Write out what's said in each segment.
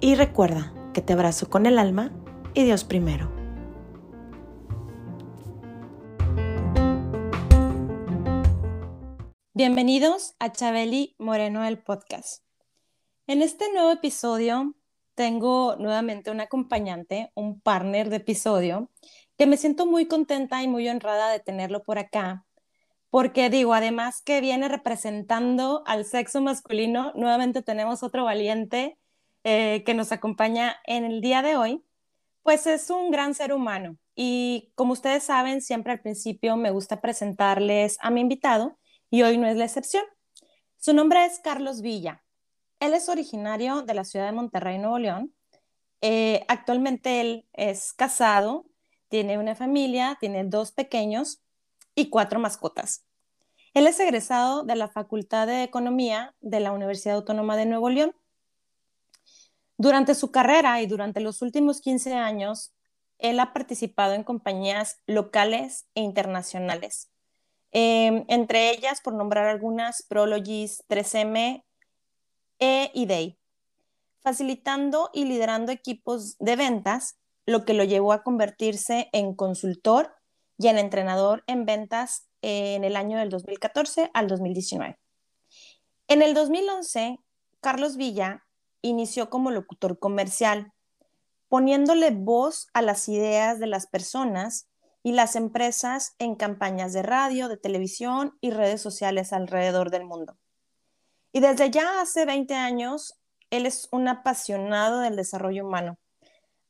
y recuerda que te abrazo con el alma y Dios primero. Bienvenidos a Chabeli Moreno el podcast. En este nuevo episodio tengo nuevamente un acompañante, un partner de episodio, que me siento muy contenta y muy honrada de tenerlo por acá, porque digo, además que viene representando al sexo masculino, nuevamente tenemos otro valiente eh, que nos acompaña en el día de hoy, pues es un gran ser humano. Y como ustedes saben, siempre al principio me gusta presentarles a mi invitado y hoy no es la excepción. Su nombre es Carlos Villa. Él es originario de la ciudad de Monterrey, Nuevo León. Eh, actualmente él es casado, tiene una familia, tiene dos pequeños y cuatro mascotas. Él es egresado de la Facultad de Economía de la Universidad Autónoma de Nuevo León. Durante su carrera y durante los últimos 15 años, él ha participado en compañías locales e internacionales Em, entre ellas, por nombrar algunas, Prologis, 3M e eDay, facilitando y liderando equipos de ventas, lo que lo llevó a convertirse en consultor y en entrenador en ventas en el año del 2014 al 2019. En el 2011, Carlos Villa inició como locutor comercial, poniéndole voz a las ideas de las personas y las empresas en campañas de radio, de televisión y redes sociales alrededor del mundo. Y desde ya hace 20 años, él es un apasionado del desarrollo humano.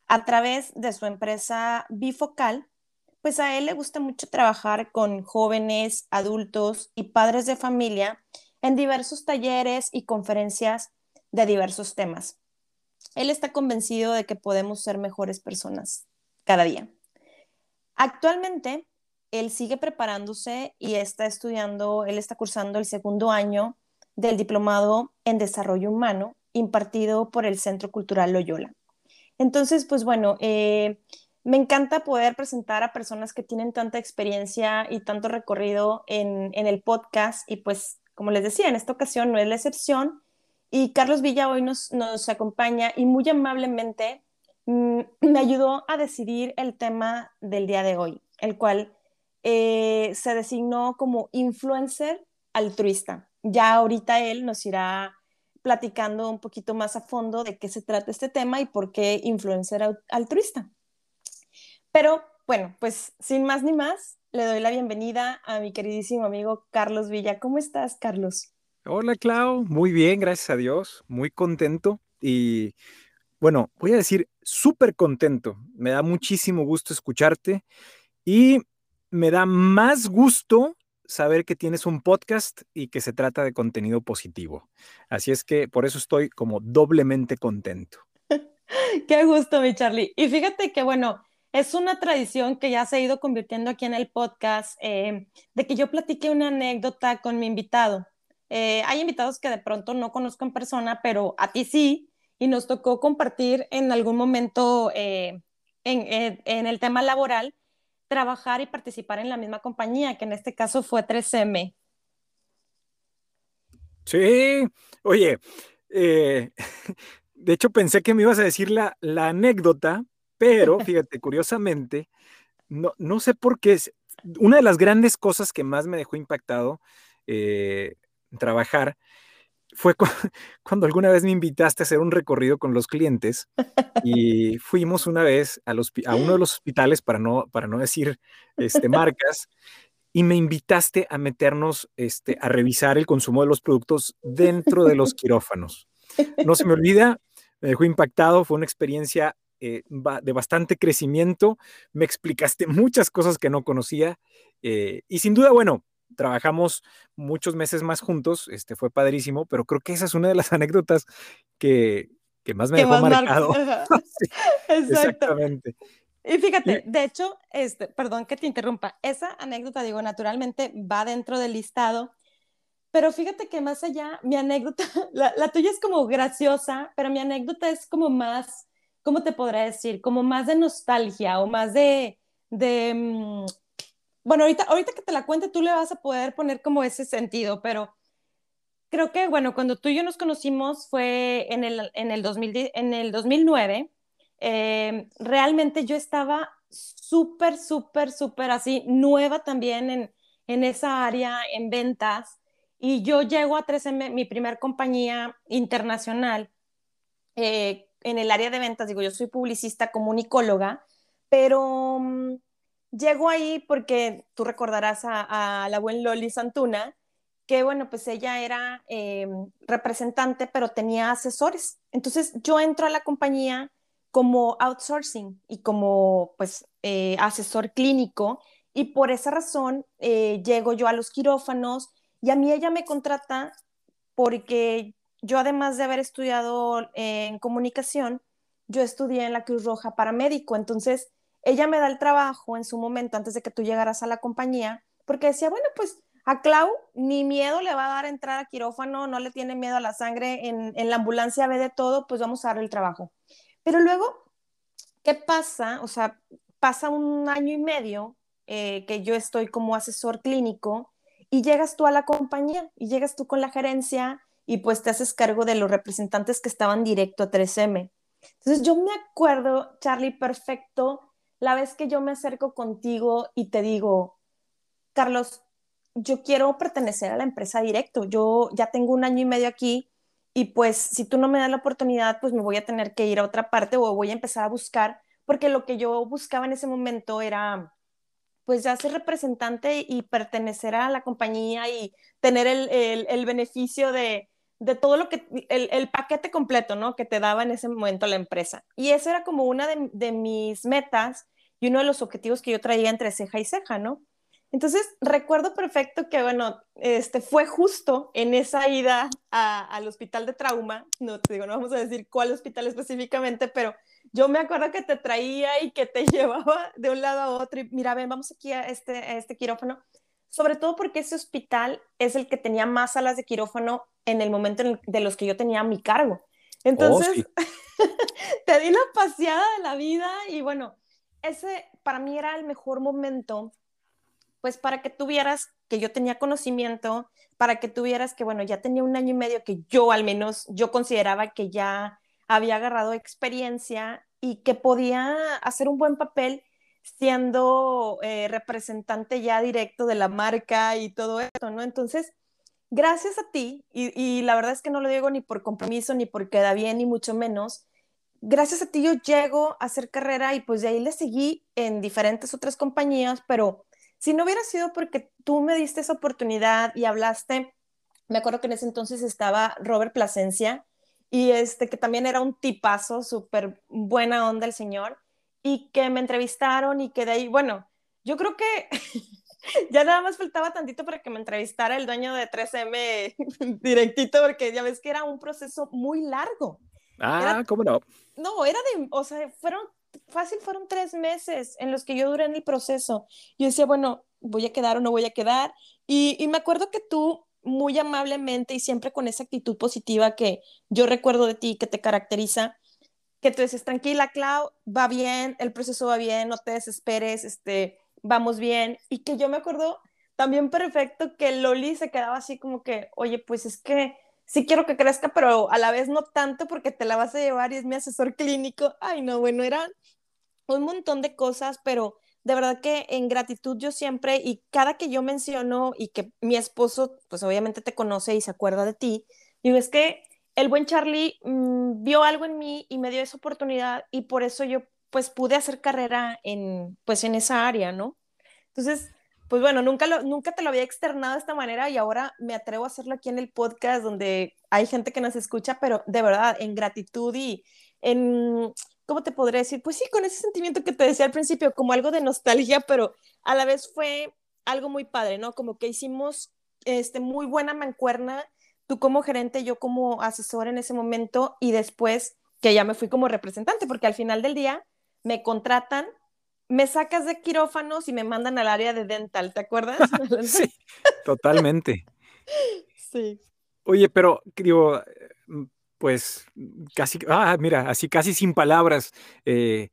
A través de su empresa Bifocal, pues a él le gusta mucho trabajar con jóvenes, adultos y padres de familia en diversos talleres y conferencias de diversos temas. Él está convencido de que podemos ser mejores personas cada día. Actualmente, él sigue preparándose y está estudiando, él está cursando el segundo año del diplomado en desarrollo humano impartido por el Centro Cultural Loyola. Entonces, pues bueno, eh, me encanta poder presentar a personas que tienen tanta experiencia y tanto recorrido en, el podcast y pues, como les decía, en esta ocasión no es la excepción. Y Carlos Villa hoy nos, nos acompaña y muy amablemente Mm, me ayudó a decidir el tema del día de hoy, el cual eh, se designó como influencer altruista. Ya ahorita él nos irá platicando un poquito más a fondo de qué se trata este tema y por qué influencer altruista. Pero bueno, pues sin más ni más, le doy la bienvenida a mi queridísimo amigo Carlos Villa. ¿Cómo estás, Carlos? Hola, Clau. Muy bien, gracias a Dios. Muy contento y bueno, voy a decir súper contento. Me da muchísimo gusto escucharte y me da más gusto saber que tienes un podcast y que se trata de contenido positivo. Así es que por eso estoy como doblemente contento. Qué gusto, mi Charlie. Y fíjate que, bueno, es una tradición que ya se ha ido convirtiendo aquí en el podcast, eh, de que yo platique una anécdota con mi invitado. Eh, hay invitados que de pronto no conozco en persona, pero a ti sí y nos tocó compartir en algún momento eh, en, el tema laboral, trabajar y participar en la misma compañía, que en este caso fue 3M. Sí, oye, eh, de hecho pensé que me ibas a decir la, la anécdota, pero fíjate, curiosamente, no, no sé por qué, una de las grandes cosas que más me dejó impactado eh, trabajar fue cuando alguna vez me invitaste a hacer un recorrido con los clientes y fuimos una vez a, a uno de los hospitales, para no, para no decir este, marcas, y me invitaste a meternos este, a revisar el consumo de los productos dentro de los quirófanos. No se me olvida, me dejó impactado, fue una experiencia eh, de bastante crecimiento, me explicaste muchas cosas que no conocía eh, y sin duda, bueno, trabajamos muchos meses más juntos, este, fue padrísimo, pero creo que esa es una de las anécdotas que, que más me dejó marcado. exactamente. Y fíjate, de hecho, este, perdón que te interrumpa, esa anécdota, digo, naturalmente va dentro del listado, pero fíjate que más allá, mi anécdota, la, la tuya es como graciosa, pero mi anécdota es como más, ¿cómo te podré decir? Como más de nostalgia o más de, de mm, bueno, ahorita, ahorita que te la cuente, tú le vas a poder poner como ese sentido, pero creo que, bueno, cuando tú y yo nos conocimos fue en el, en el, 2000, en el 2009. Eh, realmente yo estaba súper, súper, súper así, nueva también en, en esa área, en ventas. Y yo llego a 3M, mi primer compañía internacional eh, en el área de ventas. Digo, yo soy publicista, comunicóloga, pero mm, llego ahí porque tú recordarás a, la buen Loli Santuna, que bueno, pues ella era em, representante, pero tenía asesores. Entonces yo entro a la compañía como outsourcing y como pues eh, asesor clínico y por esa razón eh, llego yo a los quirófanos y a mí ella me contrata porque yo además de haber estudiado eh, en comunicación, yo estudié en la Cruz Roja paramédico, entonces ella me da el trabajo en su momento antes de que tú llegaras a la compañía, porque decía, bueno, pues a Clau ni miedo le va a dar entrar a quirófano, no le tiene miedo a la sangre, en, la ambulancia ve de todo, pues vamos a darle el trabajo. Pero luego, ¿qué pasa? O sea, pasa un año y medio eh, que yo estoy como asesor clínico y llegas tú a la compañía y llegas tú con la gerencia y pues te haces cargo de los representantes que estaban directo a 3M. Entonces yo me acuerdo, Charlie, perfecto, la vez que yo me acerco contigo y te digo, Carlos, yo quiero pertenecer a la empresa directo, yo ya tengo un año y medio aquí y pues si tú no me das la oportunidad, pues me voy a tener que ir a otra parte o voy a empezar a buscar, porque lo que yo buscaba en ese momento era pues ya ser representante y pertenecer a la compañía y tener el, beneficio de, todo lo que, el, paquete completo, ¿no? Que te daba en ese momento la empresa. Y eso era como una de, de mis metas y uno de los objetivos que yo traía entre ceja y ceja, ¿no? Entonces, recuerdo perfecto que, bueno, este, fue justo en esa ida al hospital de trauma, no te digo, no vamos a decir cuál hospital específicamente, pero yo me acuerdo que te traía y que te llevaba de un lado a otro y mira, ven, vamos aquí a este, este quirófano, sobre todo porque ese hospital es el que tenía más salas de quirófano en el momento de los que yo tenía mi cargo. Entonces, oh, te di la paseada de la vida y bueno, ese para mí era el mejor momento, pues para que tuvieras que yo tenía conocimiento, para que tuvieras que, bueno, ya tenía un año y medio que yo al menos, yo consideraba que ya había agarrado experiencia y que podía hacer un buen papel siendo eh, representante ya directo de la marca y todo esto, ¿no? Entonces, gracias a ti, y, la verdad es que no lo digo ni por compromiso, ni porque da bien, ni mucho menos, gracias a ti yo llego a hacer carrera y pues de ahí le seguí en diferentes otras compañías, pero si no hubiera sido porque tú me diste esa oportunidad y hablaste, me acuerdo que en ese entonces estaba Robert Plasencia y este que también era un tipazo, súper buena onda el señor y que me entrevistaron y que de ahí, bueno, yo creo que ya nada más faltaba tantito para que me entrevistara el dueño de 3M directito, porque ya ves que era un proceso muy largo. Ah, ¿cómo no? No, era de, o sea, fueron, fácil fueron tres meses en los que yo duré en el proceso. Yo decía, bueno, voy a quedar o no voy a quedar. Y, y me acuerdo que tú, muy amablemente y siempre con esa actitud positiva que yo recuerdo de ti, que te caracteriza, que tú dices, tranquila, Clau, va bien, el proceso va bien, no te desesperes, este, vamos bien. Y que yo me acuerdo también perfecto que Loli se quedaba así como que, oye, pues es que sí quiero que crezca, pero a la vez no tanto porque te la vas a llevar y es mi asesor clínico. Ay, no, bueno, era un montón de cosas, pero de verdad que en gratitud yo siempre, y cada que yo menciono y que mi esposo, pues obviamente te conoce y se acuerda de ti, digo, es que el buen Charlie mm, vio algo en mí y me dio esa oportunidad y por eso yo pues pude hacer carrera en, pues en esa área, ¿no? Entonces, pues bueno, nunca, lo, nunca te lo había externado de esta manera y ahora me atrevo a hacerlo aquí en el podcast donde hay gente que nos escucha, pero de verdad, en gratitud y en, ¿cómo te podría decir? Pues sí, con ese sentimiento que te decía al principio, como algo de nostalgia, pero a la vez fue algo muy padre, ¿no? Como que hicimos este, muy buena mancuerna, tú como gerente, yo como asesor en ese momento y después que ya me fui como representante, porque al final del día me contratan, me sacas de quirófanos y me mandan al área de dental, ¿te acuerdas? sí, totalmente. sí. Oye, pero digo, pues casi, ah, mira, así casi sin palabras. Eh,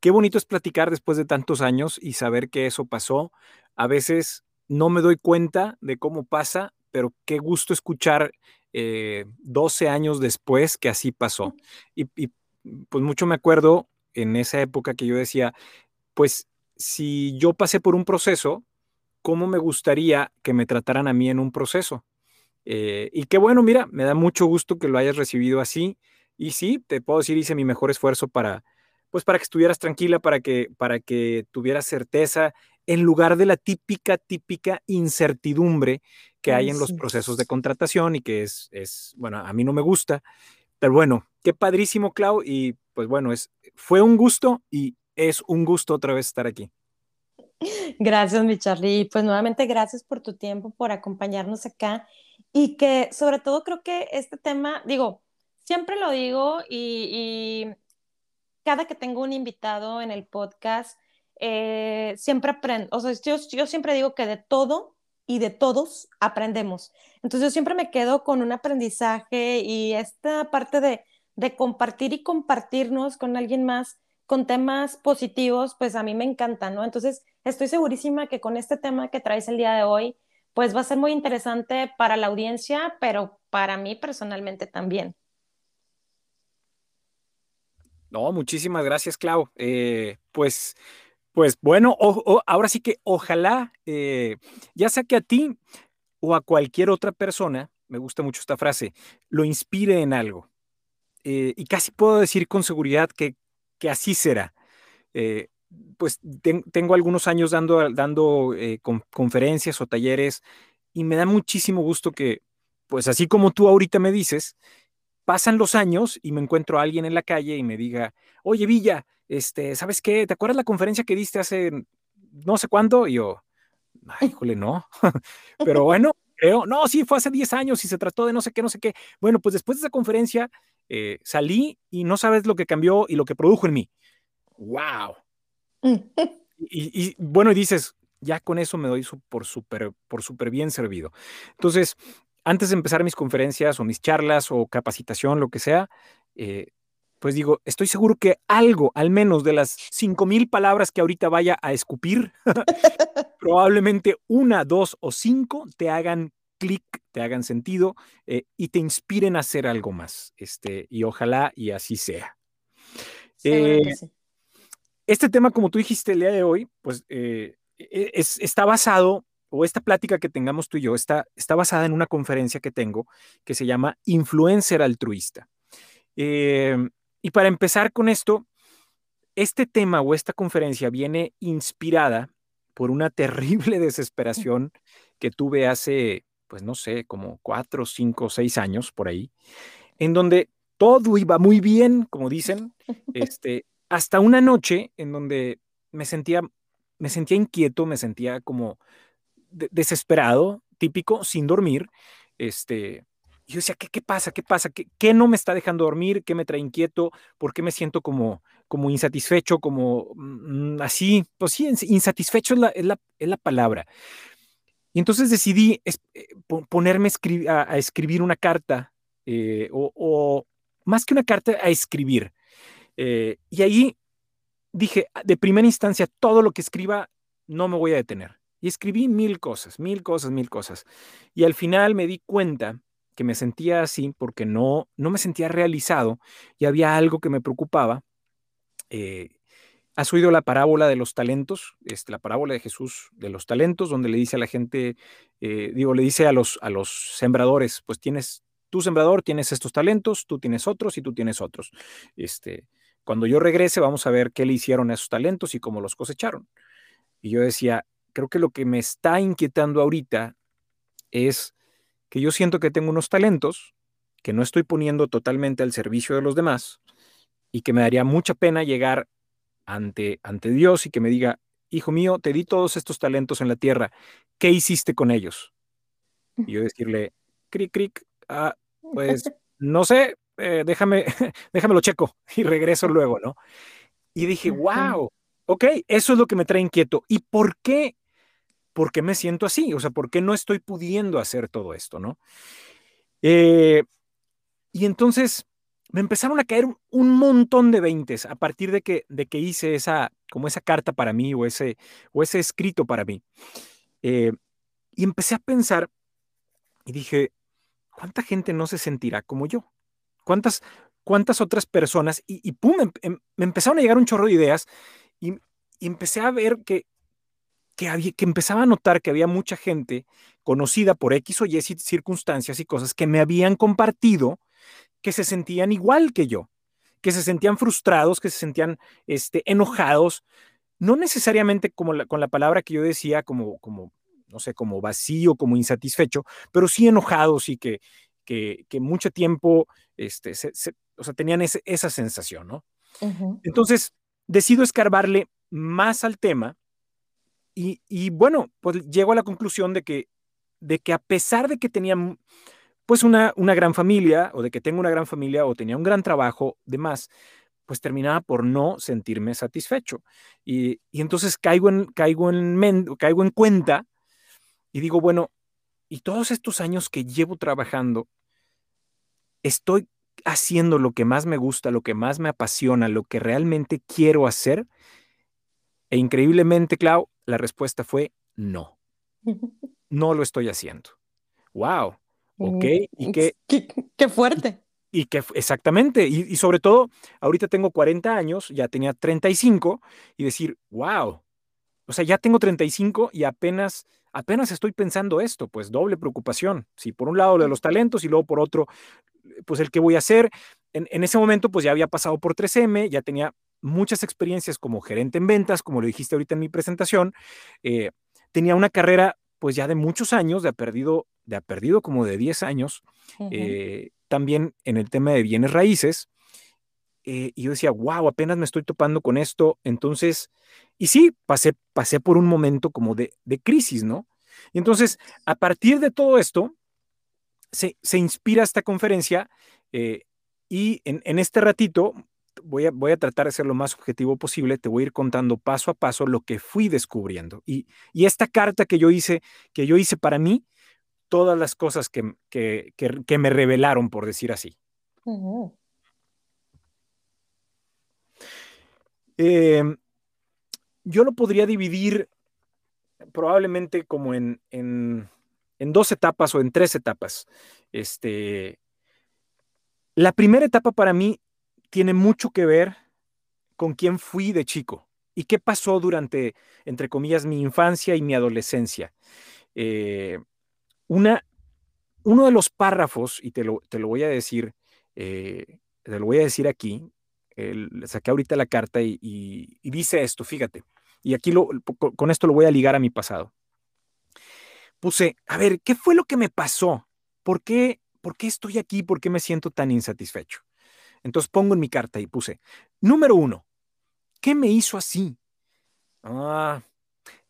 qué bonito es platicar después de tantos años y saber que eso pasó. A veces no me doy cuenta de cómo pasa, pero qué gusto escuchar 12 eh, años después que así pasó. Y, pues mucho me acuerdo en esa época que yo decía, pues si yo pasé por un proceso, ¿cómo me gustaría que me trataran a mí en un proceso? Eh, y qué bueno, mira, me da mucho gusto que lo hayas recibido así. Y sí, te puedo decir, hice mi mejor esfuerzo para, pues para que estuvieras tranquila, para que, para que tuvieras certeza, en lugar de la típica, típica incertidumbre que hay en los procesos de contratación y que es, es, bueno, a mí no me gusta. Pero bueno, qué padrísimo, Clau. Y pues bueno, es, fue un gusto y es un gusto otra vez estar aquí. Gracias, mi Charlie. Pues nuevamente gracias por tu tiempo, por acompañarnos acá y que sobre todo creo que este tema, digo, siempre lo digo y, cada que tengo un invitado en el podcast, eh, siempre aprendo, o sea, yo, siempre digo que de todo y de todos aprendemos. Entonces yo siempre me quedo con un aprendizaje y esta parte de, de compartir y compartirnos con alguien más con temas positivos, pues a mí me encanta, ¿no? Entonces estoy segurísima que con este tema que traes el día de hoy, pues va a ser muy interesante para la audiencia, pero para mí personalmente también. No, muchísimas gracias, Clau. Eh, pues, pues bueno, ahora sí que ojalá, eh, ya sea que a ti o a cualquier otra persona, me gusta mucho esta frase, lo inspire en algo. Eh, y casi puedo decir con seguridad que, que así será pues tengo algunos años dando, dando eh, conferencias o talleres y me da muchísimo gusto que, pues así como tú ahorita me dices, pasan los años y me encuentro a alguien en la calle y me diga, oye Villa, este, ¿sabes qué? ¿Te acuerdas la conferencia que diste hace no sé cuándo? Y yo, ay, híjole, no. Pero bueno, creo, no, sí, fue hace 10 años y se trató de no sé qué, no sé qué. Bueno, pues después de esa conferencia eh, salí y no sabes lo que cambió y lo que produjo en mí. ¡Wow! y, bueno, y dices, ya con eso me doy por súper por super bien servido. Entonces, antes de empezar mis conferencias o mis charlas o capacitación, lo que sea, eh, pues digo, estoy seguro que algo, al menos de las 5000 palabras que ahorita vaya a escupir, probablemente una, dos o cinco te hagan clic, te hagan sentido eh, y te inspiren a hacer algo más. Este, y ojalá y así sea. Eh, este tema, como tú dijiste el día de hoy, pues eh, e, está basado, o esta plática que tengamos tú y yo, está, está basada en una conferencia que tengo que se llama Influencer Altruista. Em, y para empezar con esto, este tema o esta conferencia viene inspirada por una terrible desesperación que tuve hace, pues no sé, como cuatro, cinco, seis años por ahí, en donde todo iba muy bien, como dicen, este, hasta una noche en donde me sentía, me sentía inquieto, me sentía como desesperado, típico, sin dormir. Este, yo decía, ¿qué, qué pasa? ¿Qué pasa? ¿Qué, ¿Qué, no me está dejando dormir? ¿Qué me trae inquieto? ¿Por qué me siento como, como insatisfecho? Como mm, así, pues sí, insatisfecho es la, es la, es la palabra. Y entonces decidí eh, ponerme a, escribir una carta, eh, o, más que una carta, a escribir. Eh, y ahí dije, de primera instancia, todo lo que escriba no me voy a detener. Y escribí mil cosas, mil cosas, mil cosas. Y al final me di cuenta que me sentía así porque no, no me sentía realizado y había algo que me preocupaba. Eh, ¿Has oído la parábola de los talentos? Este, la parábola de Jesús de los talentos, donde le dice a la gente, eh, digo, le dice a los, a los sembradores, pues tienes, tu sembrador tienes estos talentos, tú tienes otros y tú tienes otros. Este, cuando yo regrese vamos a ver qué le hicieron a esos talentos y cómo los cosecharon. Y yo decía, creo que lo que me está inquietando ahorita es que yo siento que tengo unos talentos que no estoy poniendo totalmente al servicio de los demás y que me daría mucha pena llegar ante, ante Dios y que me diga, hijo mío, te di todos estos talentos en la tierra, ¿qué hiciste con ellos? Y yo decirle, cric, cric, ah, pues no sé, eh, déjame, déjame lo checo y regreso luego, ¿no? Y dije, wow, ok, eso es lo que me trae inquieto. ¿Y por qué? ¿Por qué me siento así? O sea, ¿por qué no estoy pudiendo hacer todo esto, no? Eh, y entonces me empezaron a caer un montón de veintes a partir de que, de que hice esa, como esa carta para mí o ese, o ese escrito para mí. Eh, y empecé a pensar y dije, ¿cuánta gente no se sentirá como yo? ¿Cuántas, cuántas otras personas? Y, pum, em, em, me, empezaron a llegar un chorro de ideas y, empecé a ver que, que, había, que empezaba a notar que había mucha gente conocida por X o Y circunstancias y cosas que me habían compartido que se sentían igual que yo, que se sentían frustrados, que se sentían este, enojados, no necesariamente como con la palabra que yo decía, como, como, no sé, como vacío, como insatisfecho, pero sí enojados y que, que, mucho tiempo, este, o sea, tenían esa sensación, ¿no? Entonces, decido escarbarle más al tema y, y, bueno, pues llego a la conclusión de que, de que a pesar de que tenía pues una, una gran familia o de que tengo una gran familia o tenía un gran trabajo, demás, pues terminaba por no sentirme satisfecho. Y, entonces caigo en, caigo, en caigo en cuenta y digo, bueno, y todos estos años que llevo trabajando, estoy haciendo lo que más me gusta, lo que más me apasiona, lo que realmente quiero hacer. E increíblemente, Clau, la respuesta fue no. No lo estoy haciendo. ¡Wow! ¿Ok? Y qué, qué, fuerte. Y que exactamente, y, sobre todo, ahorita tengo 40 años, ya tenía 35, y decir, wow, o sea, ya tengo 35 y apenas, apenas estoy pensando esto, pues doble preocupación. Si por un lado de los talentos y luego por otro, pues el que voy a hacer. En, en ese momento, pues ya había pasado por 3M, ya tenía muchas experiencias como gerente en ventas, como lo dijiste ahorita en mi presentación. Eh, tenía una carrera, pues ya de muchos años, de ha perdido de ha perdido como de 10 años, eh, también en el tema de bienes raíces. Eh, y yo decía, wow, apenas me estoy topando con esto. Entonces, y sí, pasé, pasé por un momento como de, crisis, ¿no? Y entonces, a partir de todo esto, se, inspira esta conferencia eh, y en, este ratito voy a, voy a tratar de ser lo más objetivo posible, te voy a ir contando paso a paso lo que fui descubriendo. Y, y esta carta que yo hice, que yo hice para mí, todas las cosas que, me revelaron, por decir así. Em, yo lo podría dividir probablemente como en, en, dos etapas o en tres etapas. Este, la primera etapa para mí tiene mucho que ver con quién fui de chico y qué pasó durante, entre comillas, mi infancia y mi adolescencia. Eh, una, uno de los párrafos, y te lo, voy a decir, eh, te lo voy a decir aquí, saqué ahorita la carta y, dice esto, fíjate, y aquí lo, con esto lo voy a ligar a mi pasado. Puse, a ver, ¿qué fue lo que me pasó? ¿Por qué, ¿Por qué estoy aquí? ¿Por qué me siento tan insatisfecho? Entonces pongo en mi carta y puse, número uno, ¿qué me hizo así? Ah,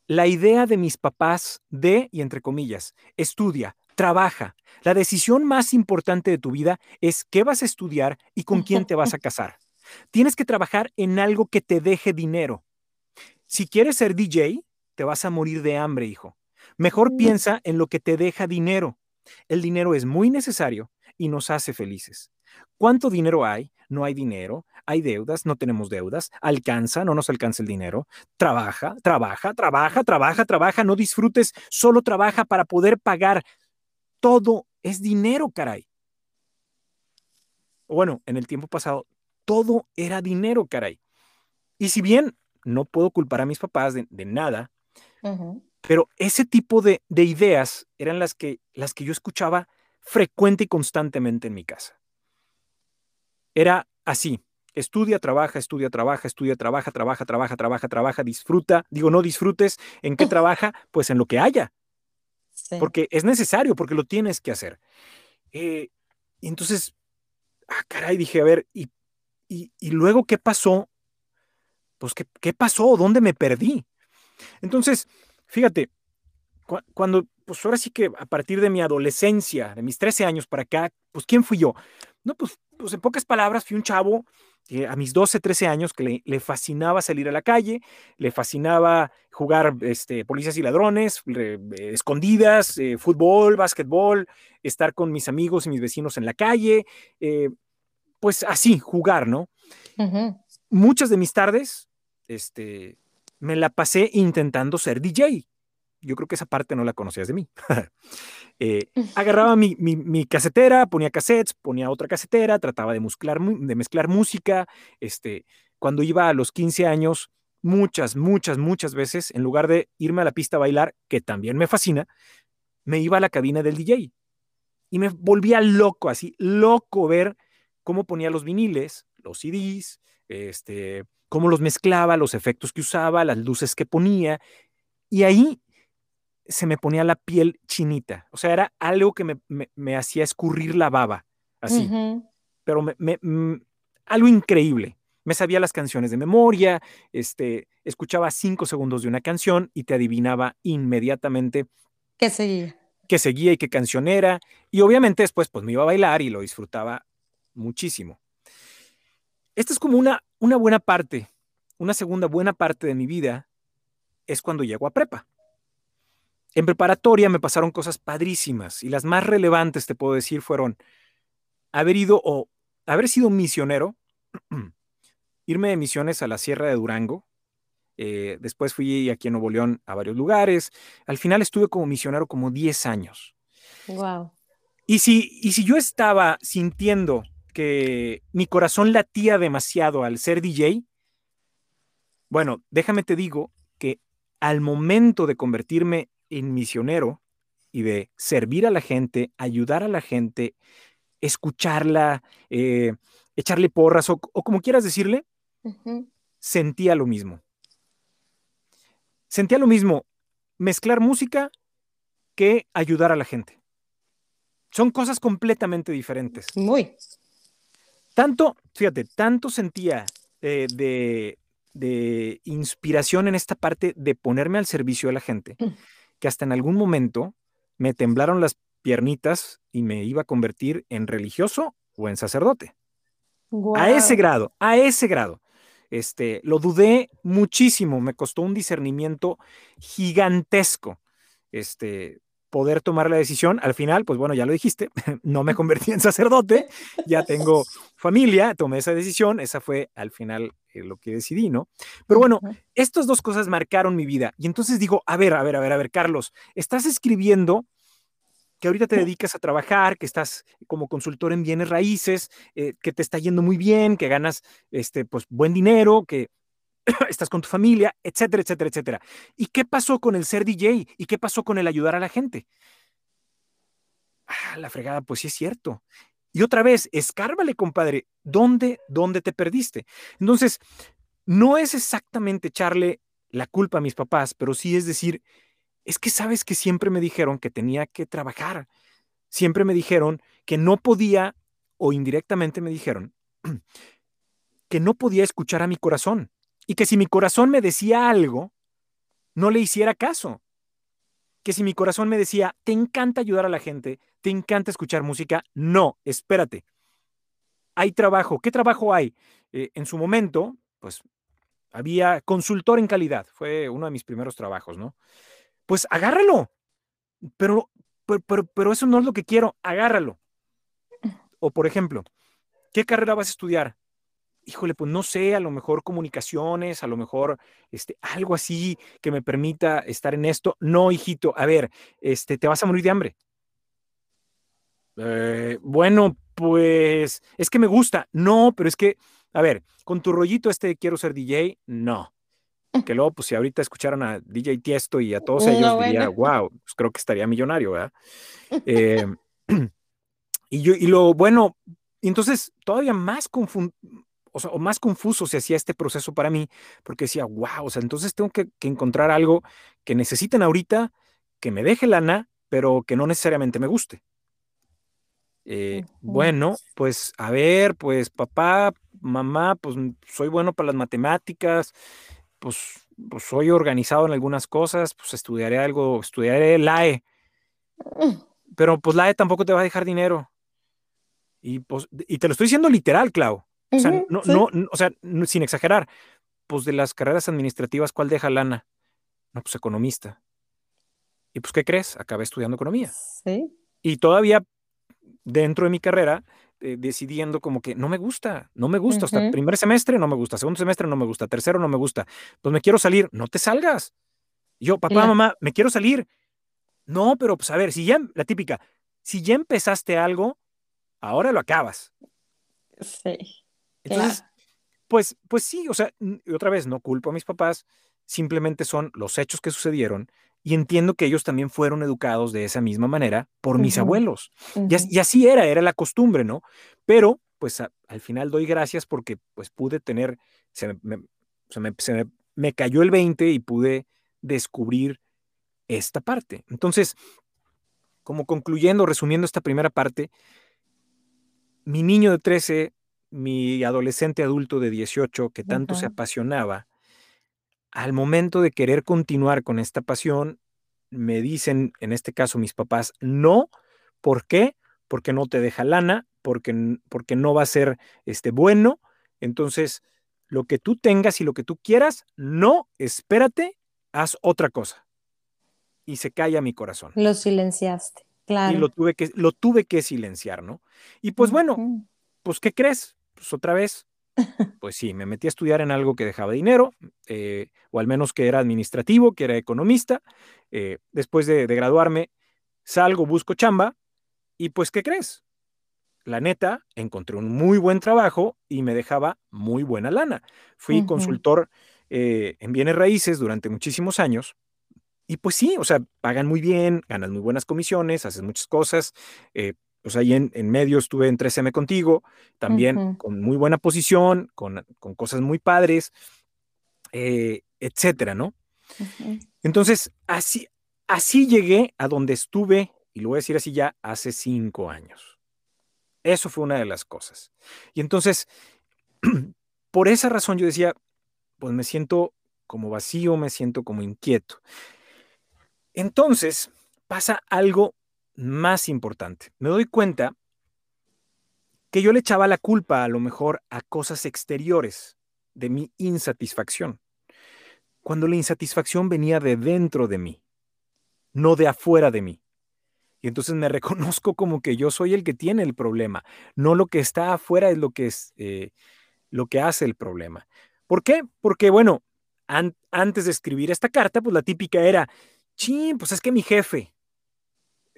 la idea de mis papás de, y entre comillas, estudia, trabaja. La decisión más importante de tu vida es qué vas a estudiar y con quién te vas a casar. Tienes que trabajar en algo que te deje dinero. Si quieres ser DJ, te vas a morir de hambre, hijo. Mejor mm. piensa en lo que te deja dinero. El dinero es muy necesario y nos hace felices. ¿Cuánto dinero hay? No hay dinero, hay deudas, no tenemos deudas, alcanza, no nos alcanza el dinero, trabaja, trabaja, trabaja, trabaja, trabaja, no disfrutes, solo trabaja para poder pagar. Todo es dinero, caray. Bueno, en el tiempo pasado, todo era dinero, caray. Y si bien no puedo culpar a mis papás de, nada, pero ese tipo de, de, ideas eran las que, las que yo escuchaba frecuente y constantemente en mi casa. Era así, estudia, trabaja, estudia, trabaja, estudia, trabaja, trabaja, trabaja, trabaja, trabaja, disfruta. Digo, no disfrutes. ¿En qué trabaja? Pues en lo que haya. Porque es necesario, porque lo tienes que hacer. Eh, y entonces, ah, caray, dije, a ver, ¿y, y, luego qué pasó? Pues, ¿qué, ¿qué, pasó? ¿Dónde me perdí? Entonces, fíjate, cuando, pues ahora sí que a partir de mi adolescencia, de mis 13 años para acá, pues ¿quién fui yo? No, pues, pues en pocas palabras, fui un chavo a mis 12, 13 años que le, fascinaba salir a la calle, le fascinaba jugar este, policías y ladrones, escondidas, eh, fútbol, básquetbol, estar con mis amigos y mis vecinos en la calle, eh, pues así, jugar, ¿no? Muchas de mis tardes, este, me la pasé intentando ser DJ. Yo creo que esa parte no la conocías de mí. Eh, agarraba mi, mi, casetera, ponía cassettes, ponía otra casetera, trataba de, mezclar, de mezclar música. Este, cuando iba a los 15 años, muchas, muchas, muchas veces, en lugar de irme a la pista a bailar, que también me fascina, me iba a la cabina del DJ. Y me volvía loco, así, loco ver cómo ponía los viniles, los CDs, este, cómo los mezclaba, los efectos que usaba, las luces que ponía. Y ahí se me ponía la piel chinita. O sea, era algo que me, hacía escurrir la baba, así. Pero me, mm, algo increíble. Me sabía las canciones de memoria, este, escuchaba cinco segundos de una canción y te adivinaba inmediatamente qué seguía. Qué seguía y qué canción era. Y obviamente después pues me iba a bailar y lo disfrutaba muchísimo. Esta es como una, una buena parte, una segunda buena parte de mi vida es cuando llego a prepa. En preparatoria me pasaron cosas padrísimas y las más relevantes, te puedo decir, fueron haber ido o haber sido misionero, irme de misiones a la Sierra de Durango. Eh, después fui aquí en Nuevo León a varios lugares. Al final estuve como misionero como 10 años. Wow. Y si, y si yo estaba sintiendo que mi corazón latía demasiado al ser DJ, bueno, déjame te digo que al momento de convertirme en misionero y de servir a la gente, ayudar a la gente, escucharla, eh, echarle porras o, como quieras decirle, sentía lo mismo. Sentía lo mismo mezclar música que ayudar a la gente. Son cosas completamente diferentes. Muy. Tanto, fíjate, tanto sentía eh, de, de inspiración en esta parte de ponerme al servicio de la gente, que hasta en algún momento me temblaron las piernitas y me iba a convertir en religioso o en sacerdote. A ese grado, a ese grado. Este, lo dudé muchísimo, me costó un discernimiento gigantesco. Este, poder tomar la decisión. Al final, pues bueno, ya lo dijiste, no me convertí en sacerdote, ya tengo familia, tomé esa decisión, esa fue al final lo que decidí, ¿no? Pero bueno, estas dos cosas marcaron mi vida. Y entonces digo, a ver, a ver, a ver, a ver, Carlos, estás escribiendo que ahorita te dedicas a trabajar, que estás como consultor en bienes raíces, eh, que te está yendo muy bien, que ganas este, pues, buen dinero, que estás con tu familia, etcétera, etcétera, etcétera. ¿Y qué pasó con el ser DJ? ¿Y qué pasó con el ayudar a la gente? Ah, la fregada, pues sí es cierto. Y otra vez, escárvale, compadre, ¿dónde, dónde te perdiste? Entonces, no es exactamente echarle la culpa a mis papás, pero sí es decir, es que sabes que siempre me dijeron que tenía que trabajar. Siempre me dijeron que no podía, o indirectamente me dijeron, que no podía escuchar a mi corazón y que si mi corazón me decía algo, no le hiciera caso. Que si mi corazón me decía, te encanta ayudar a la gente, te encanta escuchar música, no, espérate. Hay trabajo. ¿Qué trabajo hay? Eh, en su momento, pues había consultor en calidad, fue uno de mis primeros trabajos, ¿no? Pues agárralo. Pero, pero, pero, pero eso no es lo que quiero, agárralo. O por ejemplo, ¿qué carrera vas a estudiar? Híjole, pues no sé, a lo mejor comunicaciones, a lo mejor este, algo así que me permita estar en esto. No, hijito, a ver, este, te vas a morir de hambre. Eh, bueno, pues es que me gusta. No, pero es que, a ver, con tu rollito este quiero ser DJ, no. Que luego, pues si ahorita escucharon a DJ Tiesto y a todos ellos, diría, wow, pues creo que estaría millonario, ¿verdad? Eh, y, yo, y lo bueno, entonces todavía más confundido o, más confuso se hacía este proceso para mí, porque decía, wow, o sea, entonces tengo que, encontrar algo que necesiten ahorita, que me deje lana, pero que no necesariamente me guste. Eh, bueno, pues a ver, pues papá, mamá, pues soy bueno para las matemáticas, pues, pues soy organizado en algunas cosas, pues estudiaré algo, estudiaré LAE, mm. pero pues LAE tampoco te va a dejar dinero. Y, pues, y te lo estoy diciendo literal, Clau. O sea, no, no, o sea, sin exagerar. Pues de las carreras administrativas, ¿cuál deja lana? No, pues economista. Y pues, ¿qué crees? Acabé estudiando economía. Sí. Y todavía dentro de mi carrera, eh, decidiendo como que no me gusta, no me gusta. Hasta primer semestre no me gusta, segundo semestre no me gusta, tercero no me gusta. Pues me quiero salir, no te salgas. yo, papá, mamá, me quiero salir. No, pero pues a ver, si ya, la típica, si ya empezaste algo, ahora lo acabas. Sí. Entonces, pues, pues sí, o sea, otra vez, no culpo a mis papás, simplemente son los hechos que sucedieron y entiendo que ellos también fueron educados de esa misma manera por mis abuelos. y, así era, era la costumbre, ¿no? Pero, pues al final doy gracias porque pues pude tener, se me, se me, se me cayó el 20 y pude descubrir esta parte. Entonces, como concluyendo, resumiendo esta primera parte, mi niño de 13, mi adolescente adulto de 18, que tanto se apasionaba, al momento de querer continuar con esta pasión, me dicen, en este caso mis papás, no. ¿Por qué? Porque no te deja lana, porque, porque no va a ser este, bueno. Entonces, lo que tú tengas y lo que tú quieras, no, espérate, haz otra cosa. Y se calla mi corazón. Lo silenciaste, claro. Y lo tuve que, lo tuve que silenciar, ¿no? Y pues bueno, pues ¿qué crees? Pues otra vez, pues sí, me metí a estudiar en algo que dejaba dinero, eh, o al menos que era administrativo, que era economista. Eh, después de, graduarme, salgo, busco chamba, y pues, ¿qué crees? La neta, encontré un muy buen trabajo y me dejaba muy buena lana. Fui consultor eh, en bienes raíces durante muchísimos años. Y pues sí, o sea, pagan muy bien, ganas muy buenas comisiones, haces muchas cosas, pues ahí en, en medio estuve en 3M contigo, también con muy buena posición, con, cosas muy padres, eh, etcétera, ¿no? Entonces, así, así llegué a donde estuve, y lo voy a decir así ya, hace cinco años. Eso fue una de las cosas. Y entonces, por esa razón yo decía, pues me siento como vacío, me siento como inquieto. Entonces, pasa algo más importante. Me doy cuenta que yo le echaba la culpa a lo mejor a cosas exteriores de mi insatisfacción, cuando la insatisfacción venía de dentro de mí, no de afuera de mí. Y entonces me reconozco como que yo soy el que tiene el problema, no lo que está afuera es lo que es eh, lo que hace el problema. ¿Por qué? Porque bueno, antes de escribir esta carta, pues la típica era, ching, pues es que mi jefe,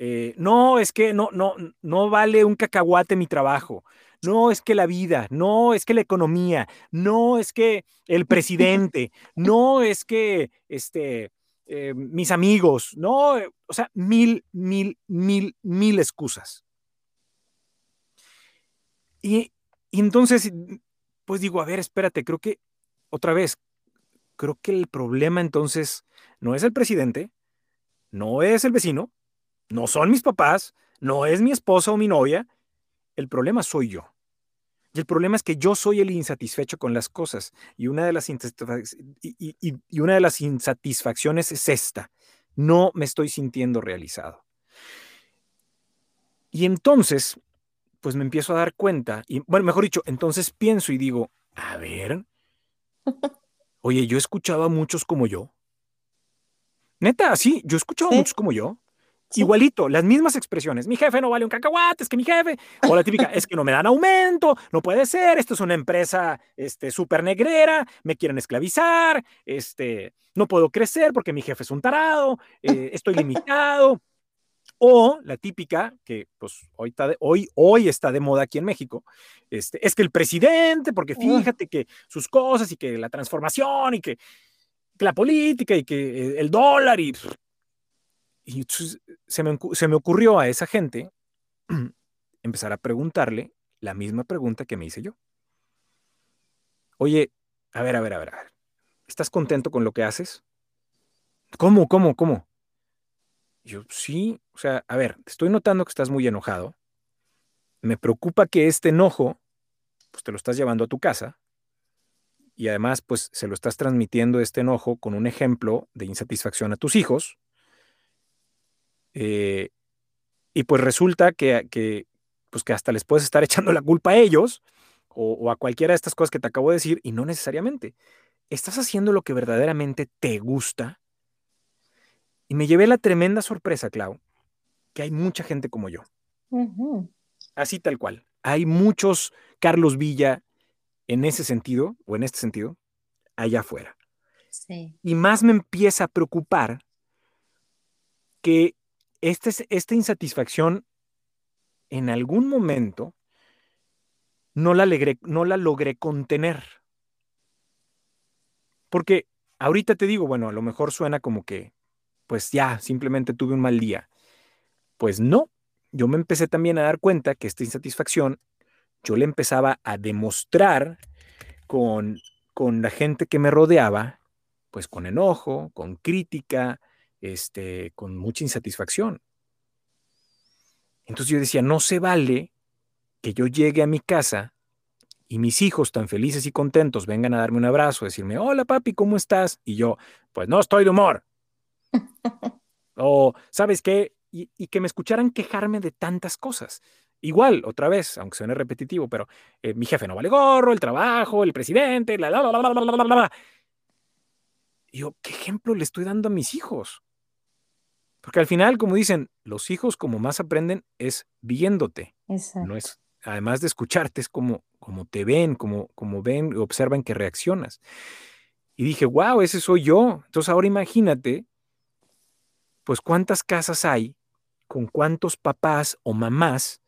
eh, no, es que no, no, no vale un cacahuate mi trabajo. No es que la vida, no es que la economía, no es que el presidente, no es que este, eh, mis amigos, no, o sea, mil, mil, mil, mil excusas. Y, y entonces, pues digo, a ver, espérate, creo que, otra vez, creo que el problema entonces no es el presidente, no es el vecino, no son mis papás, no es mi esposa o mi novia. El problema soy yo. Y el problema es que yo soy el insatisfecho con las cosas. Y una de las, y, una de las insatisfacciones es esta. No me estoy sintiendo realizado. Y entonces, pues me empiezo a dar cuenta, y bueno, mejor dicho, entonces pienso y digo, a ver, oye, yo escuchaba muchos como yo. Neta, sí, yo escuchaba muchos como yo. Igualito, las mismas expresiones. Mi jefe no vale un cacahuate, es que mi jefe. O la típica, es que no me dan aumento, no puede ser, esto es una empresa este, súper negrera, me quieren esclavizar, este, no puedo crecer porque mi jefe es un tarado, eh, estoy limitado. O la típica, que pues hoy está, de, hoy, hoy está de moda aquí en México, este, es que el presidente, porque fíjate que sus cosas y que la transformación y que, que la política y que eh, el dólar y y se me, se me ocurrió a esa gente empezar a preguntarle la misma pregunta que me hice yo. Oye, a ver, a ver, a ver, a ver. ¿Estás contento con lo que haces? ¿Cómo, cómo, cómo? Yo, sí, o sea, a ver, estoy notando que estás muy enojado. Me preocupa que este enojo, pues te lo estás llevando a tu casa. Y además, pues se lo estás transmitiendo este enojo con un ejemplo de insatisfacción a tus hijos. Eh, y pues resulta que, pues que hasta les puedes estar echando la culpa a ellos o, o a cualquiera de estas cosas que te acabo de decir y no necesariamente. ¿Estás haciendo lo que verdaderamente te gusta? Y me llevé la tremenda sorpresa, Clau, que hay mucha gente como yo. Así tal cual. Hay muchos Carlos Villa en ese sentido, o en este sentido, allá afuera. Sí. Y más me empieza a preocupar que esta insatisfacción en algún momento no la, logré, no la logré contener. Porque ahorita te digo, bueno, a lo mejor suena como que, pues ya, simplemente tuve un mal día. Pues no, yo me empecé también a dar cuenta que esta insatisfacción yo le empezaba a demostrar con, con la gente que me rodeaba, pues con enojo, con crítica, este, con mucha insatisfacción. Entonces yo decía, no se vale que yo llegue a mi casa y mis hijos tan felices y contentos vengan a darme un abrazo, decirme, hola papi, ¿cómo estás? Y yo, pues no estoy de humor. o, ¿sabes qué? Y, y, que me escucharan quejarme de tantas cosas. Igual, otra vez, aunque suene repetitivo, pero eh, mi jefe no vale gorro, el trabajo, el presidente, la, la, la, la, la, la, la. Y yo, ¿qué ejemplo le estoy dando a mis hijos? Porque al final, como dicen, los hijos como más aprenden es viéndote. Exacto. No es, además de escucharte, es como, como te ven, como, como ven, observan que reaccionas. Y dije, wow, ese soy yo. Entonces ahora imagínate, pues cuántas casas hay con cuántos papás o mamás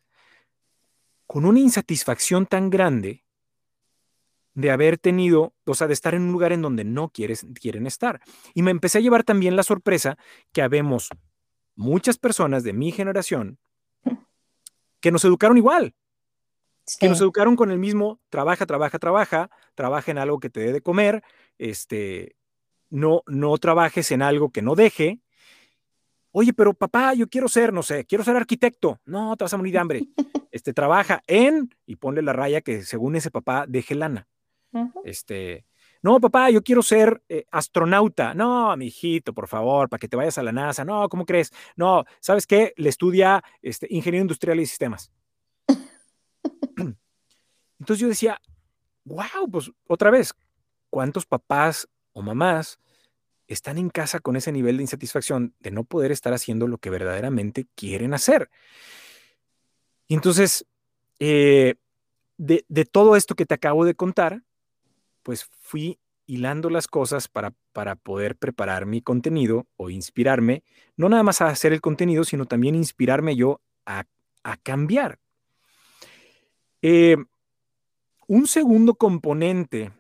con una insatisfacción tan grande de haber tenido, o sea, de estar en un lugar en donde no quieres, quieren estar. Y me empecé a llevar también la sorpresa que habemos muchas personas de mi generación que nos educaron igual, sí. que nos educaron con el mismo trabaja, trabaja, trabaja, trabaja en algo que te dé de comer, este, no, no trabajes en algo que no deje. Oye, pero papá, yo quiero ser, no sé, quiero ser arquitecto. No, te vas a morir de hambre. Este, trabaja en, y ponle la raya que según ese papá deje lana. Uh -huh. Este, no, papá, yo quiero ser eh, astronauta. No, mi hijito, por favor, para que te vayas a la NASA. No, ¿cómo crees? No, ¿sabes qué? Le estudia este, ingeniero industrial y sistemas. Entonces yo decía, wow, pues otra vez, ¿cuántos papás o mamás están en casa con ese nivel de insatisfacción de no poder estar haciendo lo que verdaderamente quieren hacer? Y entonces, eh, de, de todo esto que te acabo de contar, pues fui hilando las cosas para, para poder preparar mi contenido o inspirarme, no nada más a hacer el contenido, sino también inspirarme yo a, a cambiar. Eh, un segundo componente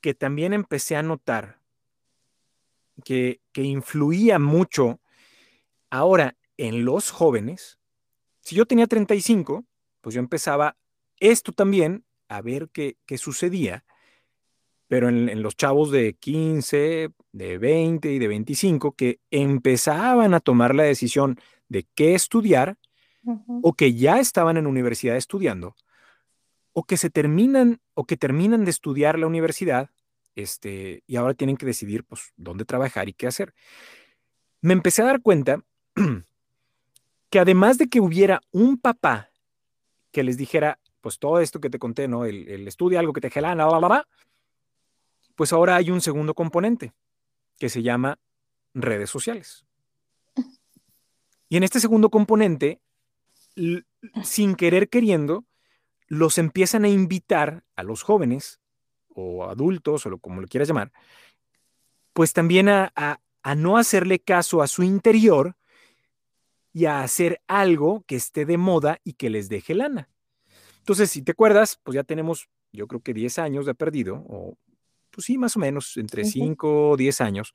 que también empecé a notar que, que influía mucho ahora en los jóvenes, si yo tenía 35, pues yo empezaba esto también a ver qué, qué sucedía pero en, en, los chavos de 15, de 20 y de 25 que empezaban a tomar la decisión de qué estudiar uh -huh. o que ya estaban en universidad estudiando o que se terminan o que terminan de estudiar la universidad este, y ahora tienen que decidir pues dónde trabajar y qué hacer. Me empecé a dar cuenta que además de que hubiera un papá que les dijera pues todo esto que te conté, ¿no? El, el estudia algo que te gelana, bla, bla, bla, pues ahora hay un segundo componente que se llama redes sociales. Y en este segundo componente, sin querer queriendo, los empiezan a invitar a los jóvenes o adultos o como lo quieras llamar, pues también a, a, a no hacerle caso a su interior y a hacer algo que esté de moda y que les deje lana. Entonces, si te acuerdas, pues ya tenemos, yo creo que 10 años de perdido, o pues sí, más o menos, entre 5 o 10 años,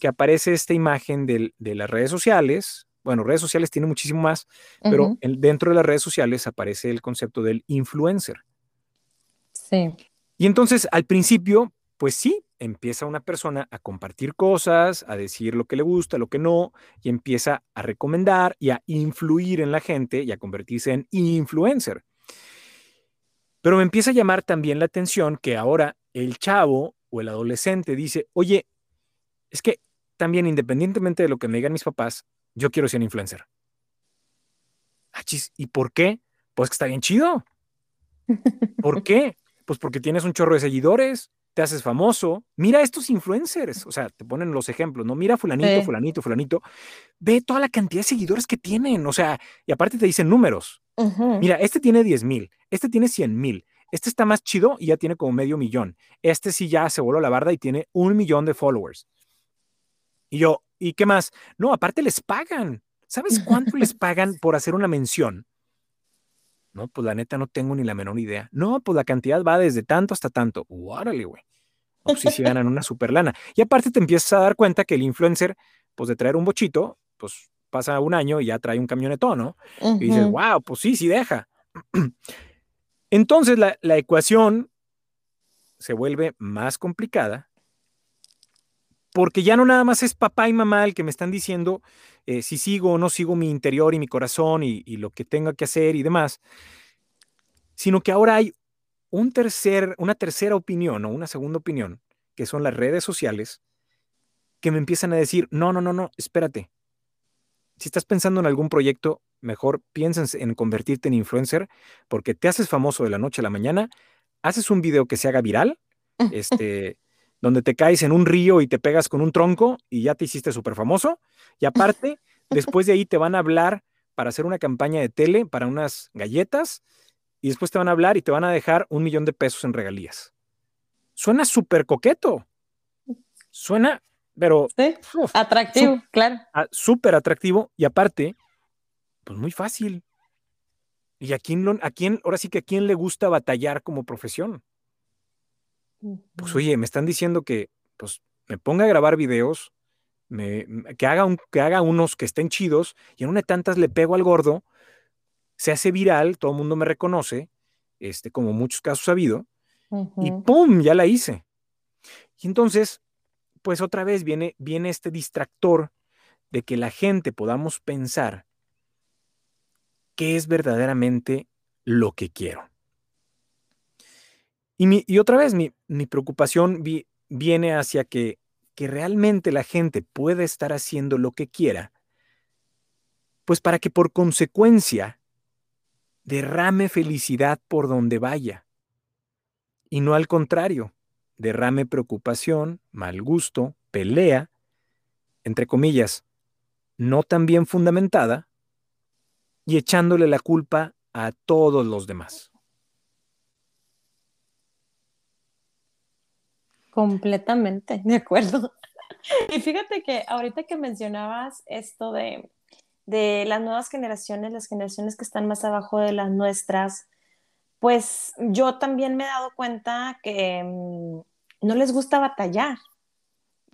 que aparece esta imagen de, de, las redes sociales. Bueno, redes sociales tiene muchísimo más, uh -huh. pero el, dentro de las redes sociales aparece el concepto del influencer. Sí. Y entonces, al principio, pues sí, empieza una persona a compartir cosas, a decir lo que le gusta, lo que no, y empieza a recomendar y a influir en la gente y a convertirse en influencer. Pero me empieza a llamar también la atención que ahora el chavo o el adolescente dice, oye, es que también independientemente de lo que me digan mis papás, yo quiero ser influencer. Achis, ¿y por qué? Pues que está bien chido. ¿Por qué? Pues porque tienes un chorro de seguidores, te haces famoso. Mira estos influencers, o sea, te ponen los ejemplos, ¿no? Mira fulanito, fulanito, fulanito. Ve toda la cantidad de seguidores que tienen, o sea, y aparte te dicen números. Mira, este tiene 10 mil, este tiene 100 mil, este está más chido y ya tiene como medio millón. Este sí ya se voló la barda y tiene un millón de followers. Y yo, ¿y qué más? No, aparte les pagan. ¿Sabes cuánto les pagan por hacer una mención? No, pues la neta no tengo ni la menor idea. No, pues la cantidad va desde tanto hasta tanto. Órale, güey. Pues sí, sí ganan una super lana. Y aparte te empiezas a dar cuenta que el influencer, pues de traer un bochito, pues pasa un año y ya trae un camionetón, ¿no? Y dices, wow, pues sí, sí deja. Entonces la, la ecuación se vuelve más complicada porque ya no nada más es papá y mamá el que me están diciendo eh, si sigo o no sigo mi interior y mi corazón y, lo que tengo que hacer y demás, sino que ahora hay un tercer, una tercera opinión o una segunda opinión, que son las redes sociales, que me empiezan a decir, no, no, no, no, espérate. Si estás pensando en algún proyecto, mejor piensas en convertirte en influencer porque te haces famoso de la noche a la mañana, haces un video que se haga viral, este, donde te caes en un río y te pegas con un tronco y ya te hiciste súper famoso. Y aparte, después de ahí te van a hablar para hacer una campaña de tele para unas galletas y después te van a hablar y te van a dejar un millón de pesos en regalías. Suena súper coqueto. Suena, pero... atractivo, claro. Súper atractivo y aparte, pues muy fácil. ¿Y a quién, a quién, ahora sí que a quién le gusta batallar como profesión? Pues oye, me están diciendo que pues me ponga a grabar videos, me, que, haga un, que haga unos que estén chidos y en una de tantas le pego al gordo, se hace viral, todo el mundo me reconoce, este, como muchos casos ha habido, y ¡pum! Ya la hice. Y entonces, pues otra vez viene, viene este distractor de que la gente podamos pensar qué es verdaderamente lo que quiero. Y, otra vez, mi, preocupación viene hacia que, que realmente la gente pueda estar haciendo lo que quiera, pues para que por consecuencia derrame felicidad por donde vaya. Y no al contrario, derrame preocupación, mal gusto, pelea, entre comillas, no tan bien fundamentada, y echándole la culpa a todos los demás. Completamente, de acuerdo. Y fíjate que ahorita que mencionabas esto de, de las nuevas generaciones, las generaciones que están más abajo de las nuestras, pues yo también me he dado cuenta que mm, no les gusta batallar,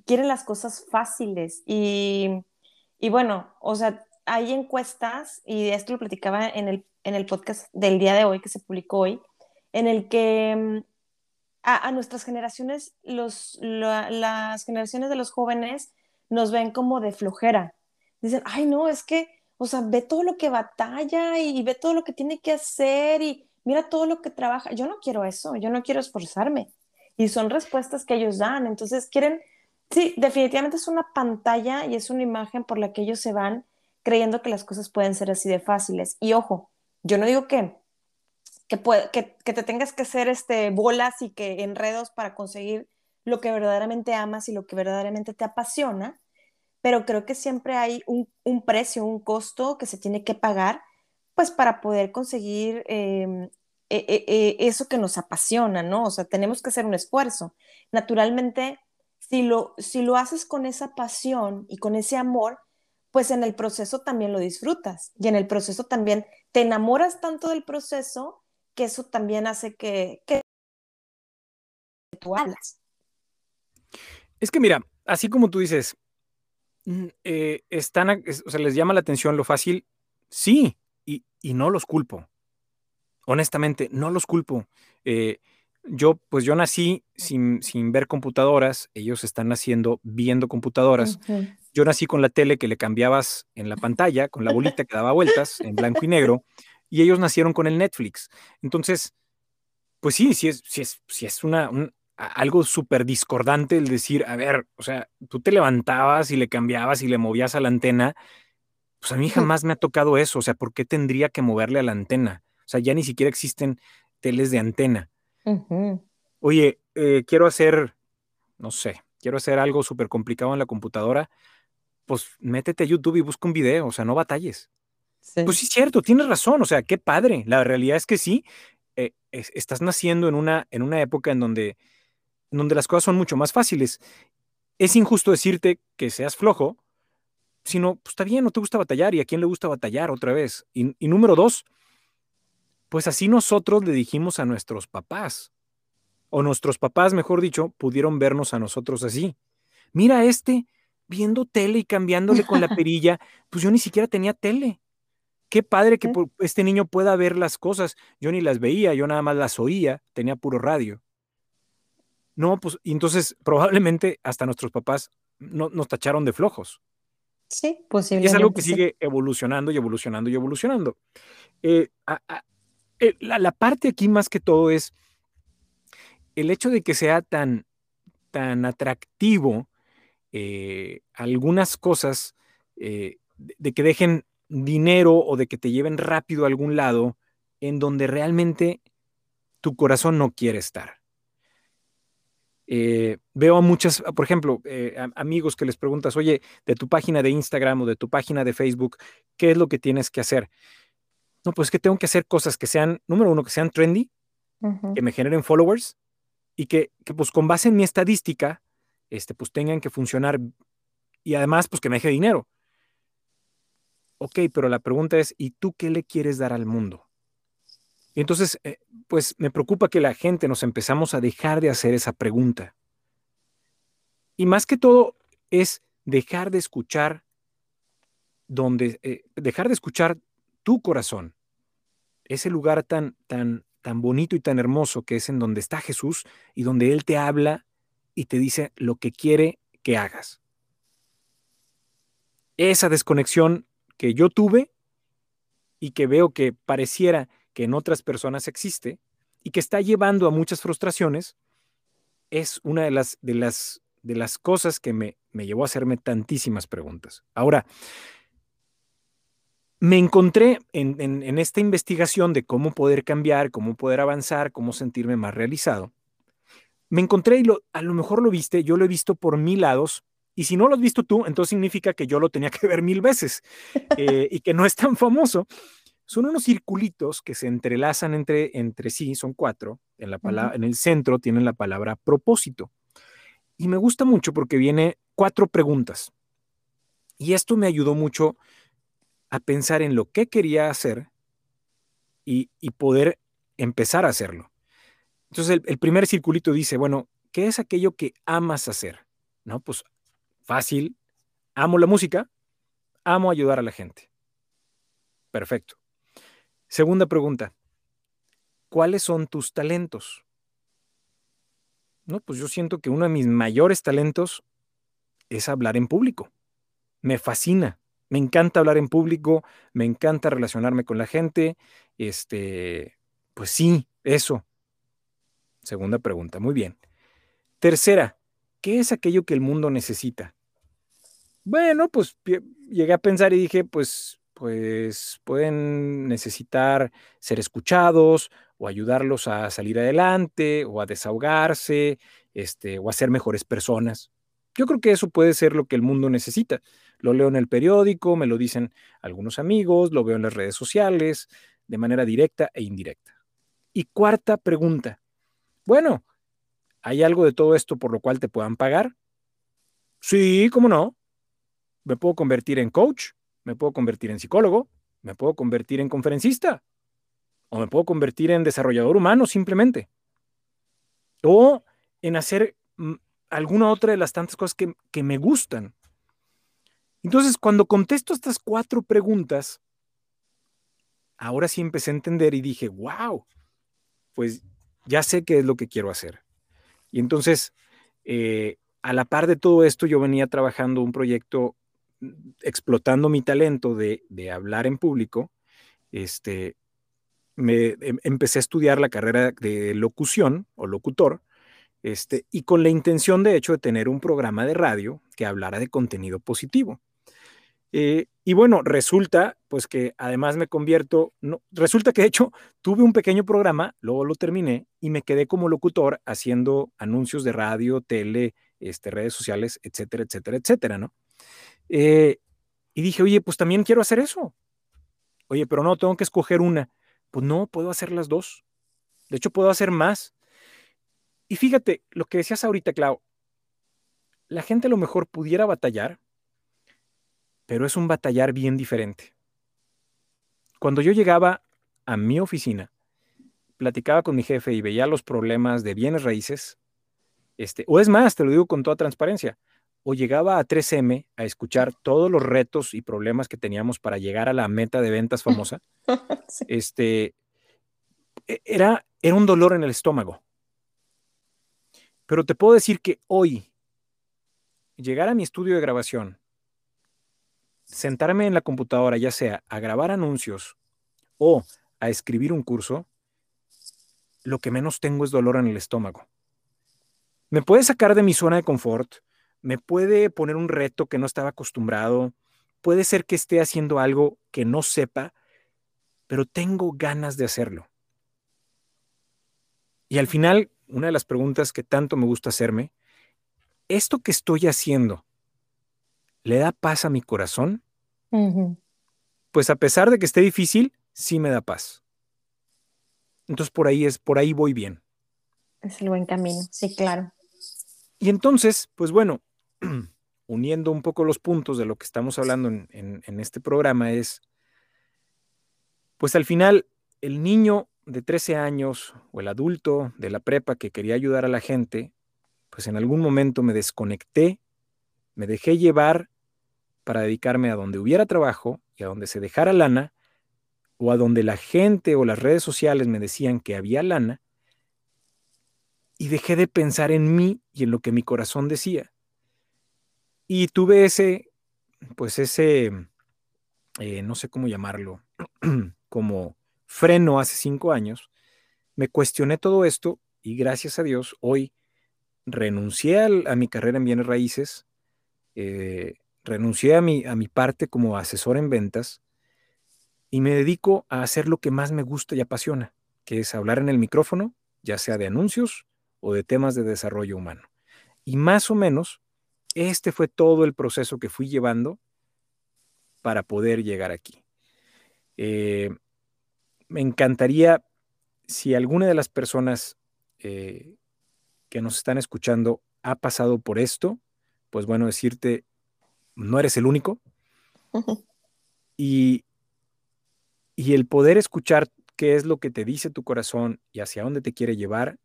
quieren las cosas fáciles y, y, bueno, o sea, hay encuestas y esto lo platicaba en el, en el podcast del día de hoy que se publicó hoy, en el que mm, a, nuestras generaciones, los, las generaciones de los jóvenes nos ven como de flojera. Dicen, ay, no, es que, o sea, ve todo lo que batalla y, ve todo lo que tiene que hacer y mira todo lo que trabaja. Yo no quiero eso, yo no quiero esforzarme. Y son respuestas que ellos dan. Entonces quieren, sí, definitivamente es una pantalla y es una imagen por la que ellos se van creyendo que las cosas pueden ser así de fáciles. Y ojo, yo no digo que que, que, te tengas que hacer este, bolas y que enredos para conseguir lo que verdaderamente amas y lo que verdaderamente te apasiona, pero creo que siempre hay un, precio, un costo que se tiene que pagar, pues para poder conseguir em, e, e, e, eso que nos apasiona, ¿no? O sea, tenemos que hacer un esfuerzo. Naturalmente, si lo, si lo haces con esa pasión y con ese amor, pues en el proceso también lo disfrutas y en el proceso también te enamoras tanto del proceso que eso también hace que, tú hablas. Es que mira, así como tú dices, mm, eh, están, o sea, les llama la atención lo fácil, sí, y, no los culpo. Honestamente, no los culpo. Eh, yo, pues yo nací sin, ver computadoras, ellos están naciendo viendo computadoras. Yo nací con la tele que le cambiabas en la pantalla, con la bolita que daba vueltas en blanco y negro y ellos nacieron con el Netflix. Entonces, pues sí, sí es, sí es, es una, algo súper discordante el decir, a ver, o sea, tú te levantabas y le cambiabas y le movías a la antena. Pues a mí jamás me ha tocado eso, o sea, ¿por qué tendría que moverle a la antena? O sea, ya ni siquiera existen teles de antena. Oye, eh, quiero hacer, no sé, quiero hacer algo súper complicado en la computadora, pues métete a YouTube y busca un video, o sea, no batalles. Pues sí, es cierto, tienes razón, o sea, qué padre. La realidad es que sí, eh, estás naciendo en una, en una época en donde, donde las cosas son mucho más fáciles. Es injusto decirte que seas flojo, sino, pues está bien, no te gusta batallar y a quién le gusta batallar otra vez. Y, y número dos, pues así nosotros le dijimos a nuestros papás o nuestros papás, mejor dicho, pudieron vernos a nosotros así. Mira este viendo tele y cambiándole con la perilla, pues yo ni siquiera tenía tele. Qué padre que este niño pueda ver las cosas. Yo ni las veía, yo nada más las oía, tenía puro radio. No, pues entonces probablemente hasta nuestros papás no, nos tacharon de flojos. Sí, posiblemente. Y es algo que sigue evolucionando y evolucionando y evolucionando. Eh, eh, la, parte aquí más que todo es el hecho de que sea tan, tan atractivo eh, algunas cosas, eh, de, que dejen dinero o de que te lleven rápido a algún lado en donde realmente tu corazón no quiere estar. Veo a muchas, por ejemplo, amigos que les preguntas, oye, de tu página de Instagram o de tu página de Facebook, ¿qué es lo que tienes que hacer? No, pues que tengo que hacer cosas que sean, número uno, que sean trendy, que me generen followers, y que, pues con base en mi estadística, este, pues tengan que funcionar y además pues que me deje dinero. Ok, pero la pregunta es, ¿y tú qué le quieres dar al mundo? Y entonces, eh, pues me preocupa que la gente nos empezamos a dejar de hacer esa pregunta. Y más que todo es dejar de escuchar donde, eh, dejar de escuchar tu corazón, ese lugar tan, tan, tan bonito y tan hermoso que es en donde está Jesús y donde Él te habla y te dice lo que quiere que hagas. Esa desconexión que yo tuve y que veo que pareciera que en otras personas existe y que está llevando a muchas frustraciones, es una de las, de las, de las cosas que me, me llevó a hacerme tantísimas preguntas. Ahora, me encontré en, esta investigación de cómo poder cambiar, cómo poder avanzar, cómo sentirme más realizado. Me encontré y lo, a lo mejor lo viste, yo lo he visto por mil lados, y si no lo has visto tú, entonces significa que yo lo tenía que ver mil veces eh, y que no es tan famoso. Son unos circulitos que se entrelazan entre, entre sí, son cuatro. En, la palabra, en el centro tienen la palabra propósito. Y me gusta mucho porque viene cuatro preguntas. Y esto me ayudó mucho a pensar en lo que quería hacer y, poder empezar a hacerlo. Entonces el, primer circulito dice, bueno, ¿qué es aquello que amas hacer? No, pues fácil, amo la música, amo ayudar a la gente. Perfecto. Segunda pregunta, ¿cuáles son tus talentos? No, pues yo siento que uno de mis mayores talentos es hablar en público. Me fascina. Me encanta hablar en público, me encanta relacionarme con la gente. Este, pues sí, eso. Segunda pregunta, muy bien. Tercera, ¿qué es aquello que el mundo necesita? Bueno, pues llegué a pensar y dije, pues, pues pueden necesitar ser escuchados o ayudarlos a salir adelante o a desahogarse, este, o a ser mejores personas. Yo creo que eso puede ser lo que el mundo necesita. Lo leo en el periódico, me lo dicen algunos amigos, lo veo en las redes sociales, de manera directa e indirecta. Y cuarta pregunta. Bueno, ¿hay algo de todo esto por lo cual te puedan pagar? Sí, ¿cómo no? Me puedo convertir en coach, me puedo convertir en psicólogo, me puedo convertir en conferencista o me puedo convertir en desarrollador humano simplemente. O en hacer alguna otra de las tantas cosas que, que me gustan. Entonces, cuando contesto estas cuatro preguntas, ahora sí empecé a entender y dije, wow, pues ya sé qué es lo que quiero hacer. Y entonces, eh, a la par de todo esto, yo venía trabajando un proyecto mm, explotando mi talento de, hablar en público. Este, me em, empecé a estudiar la carrera de locución o locutor, este, y con la intención, de hecho, de tener un programa de radio que hablara de contenido positivo. Eh, y bueno, resulta pues que además me convierto, no, resulta que de hecho tuve un pequeño programa, luego lo terminé y me quedé como locutor haciendo anuncios de radio, tele, este, redes sociales, etcétera, etcétera, etcétera, ¿no? Eh, y dije, oye, pues también quiero hacer eso. Oye, pero no, tengo que escoger una. Pues no, puedo hacer las dos. De hecho, puedo hacer más. Y fíjate, lo que decías ahorita, Clau, la gente a lo mejor pudiera batallar, pero es un batallar bien diferente. Cuando yo llegaba a mi oficina, platicaba con mi jefe y veía los problemas de bienes raíces, este, o es más, te lo digo con toda transparencia, o llegaba a 3M a escuchar todos los retos y problemas que teníamos para llegar a la meta de ventas famosa, este, e, era, era un dolor en el estómago. Pero te puedo decir que hoy, llegar a mi estudio de grabación, sentarme en la computadora, ya sea a grabar anuncios o a escribir un curso, lo que menos tengo es dolor en el estómago. Me puede sacar de mi zona de confort, me puede poner un reto que no estaba acostumbrado, puede ser que esté haciendo algo que no sepa, pero tengo ganas de hacerlo. Y al final, una de las preguntas que tanto me gusta hacerme, ¿esto que estoy haciendo le da paz a mi corazón? Pues a pesar de que esté difícil, sí me da paz. Entonces por ahí es, por ahí voy bien. Es el buen camino, sí, claro. Y entonces, pues bueno, uniendo un poco los puntos de lo que estamos hablando en, en este programa es, pues al final, el niño de 13 años o el adulto de la prepa que quería ayudar a la gente, pues en algún momento me desconecté, me dejé llevar para dedicarme a donde hubiera trabajo y a donde se dejara lana, o a donde la gente o las redes sociales me decían que había lana, y dejé de pensar en mí y en lo que mi corazón decía. Y tuve ese, pues ese, eh, no sé cómo llamarlo, como freno hace cinco años, me cuestioné todo esto y gracias a Dios hoy renuncié a, mi carrera en bienes raíces, eh, renuncié a mi, a mi parte como asesor en ventas y me dedico a hacer lo que más me gusta y apasiona, que es hablar en el micrófono, ya sea de anuncios o de temas de desarrollo humano. Y más o menos, este fue todo el proceso que fui llevando para poder llegar aquí. Eh, me encantaría si alguna de las personas eh, que nos están escuchando ha pasado por esto, pues bueno, decirte no eres el único. y, y el poder escuchar qué es lo que te dice tu corazón y hacia dónde te quiere llevar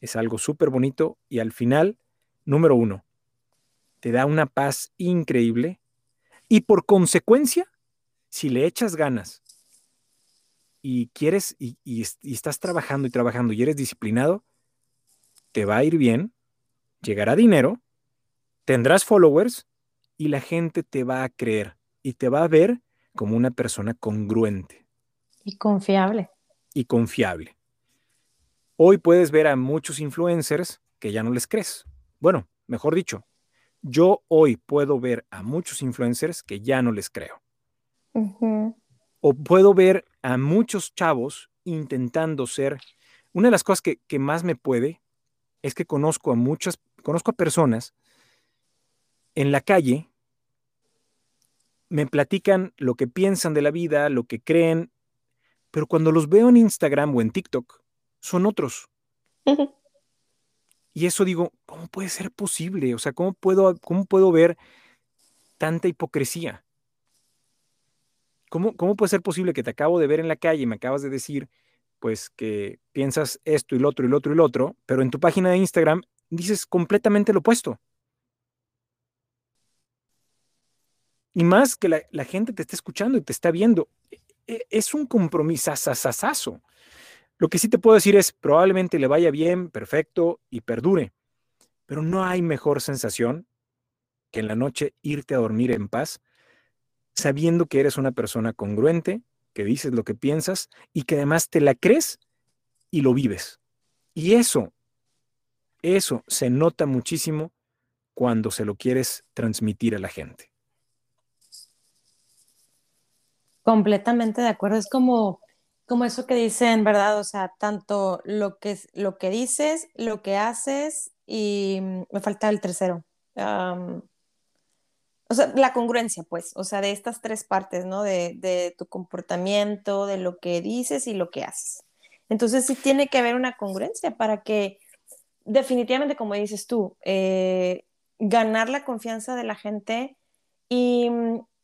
es algo súper bonito y al final, número uno, te da una paz increíble y por consecuencia, si le echas ganas y quieres y, y, estás trabajando y trabajando y eres disciplinado, te va a ir bien, llegará dinero, tendrás followers y la gente te va a creer y te va a ver como una persona congruente. Y confiable. Y confiable. Hoy puedes ver a muchos influencers que ya no les crees. Bueno, mejor dicho, yo hoy puedo ver a muchos influencers que ya no les creo. O puedo ver a muchos chavos intentando ser... Una de las cosas que, que más me puede es que conozco a muchas, conozco a personas en la calle me platican lo que piensan de la vida, lo que creen, pero cuando los veo en Instagram o en TikTok, son otros. y eso digo, ¿cómo puede ser posible? O sea, ¿cómo puedo, cómo puedo ver tanta hipocresía? ¿Cómo, ¿Cómo puede ser posible que te acabo de ver en la calle y me acabas de decir, pues, que piensas esto y lo otro y lo otro y lo otro, pero en tu página de Instagram dices completamente lo opuesto? Y más que la, gente te está escuchando y te está viendo. E, e, es un compromiso sasasazo. Lo que sí te puedo decir es, probablemente le vaya bien, perfecto y perdure. Pero no hay mejor sensación que en la noche irte a dormir en paz, sabiendo que eres una persona congruente, que dices lo que piensas y que además te la crees y lo vives. Y eso, eso se nota muchísimo cuando se lo quieres transmitir a la gente. Completamente de acuerdo. Es como, como eso que dicen, ¿verdad? O sea, tanto lo que, lo que dices, lo que haces y mm, me falta el tercero. O sea, la congruencia, pues, o sea, de estas tres partes, ¿no? De, de, tu comportamiento, de lo que dices y lo que haces. Entonces sí tiene que haber una congruencia para que definitivamente, como dices tú, eh, ganar la confianza de la gente y,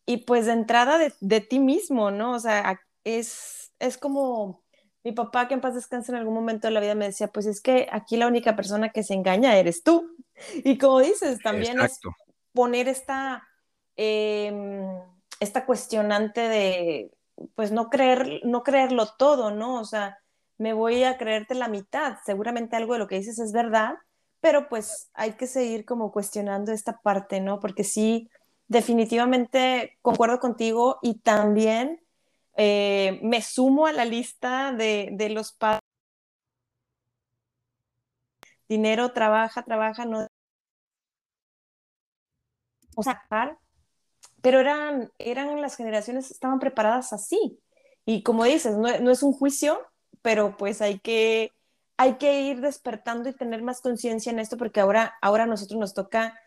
y pues de entrada de, de, ti mismo, ¿no? O sea, es, es como mi papá que en paz descanse en algún momento de la vida me decía, pues es que aquí la única persona que se engaña eres tú. Y como dices, también es poner esta, eh, esta cuestionante de, pues no creer, no creerlo todo, ¿no? O sea, me voy a creerte la mitad. Seguramente algo de lo que dices es verdad, pero pues hay que seguir como cuestionando esta parte, ¿no? Porque sí, definitivamente concuerdo contigo y también eh, me sumo a la lista de, de los padres. Dinero, trabaja, trabaja, no. O sea, pero eran, eran las generaciones, estaban preparadas así. Y como dices, no, no es un juicio, pero pues hay que, hay que ir despertando y tener más conciencia en esto porque ahora, ahora a nosotros nos toca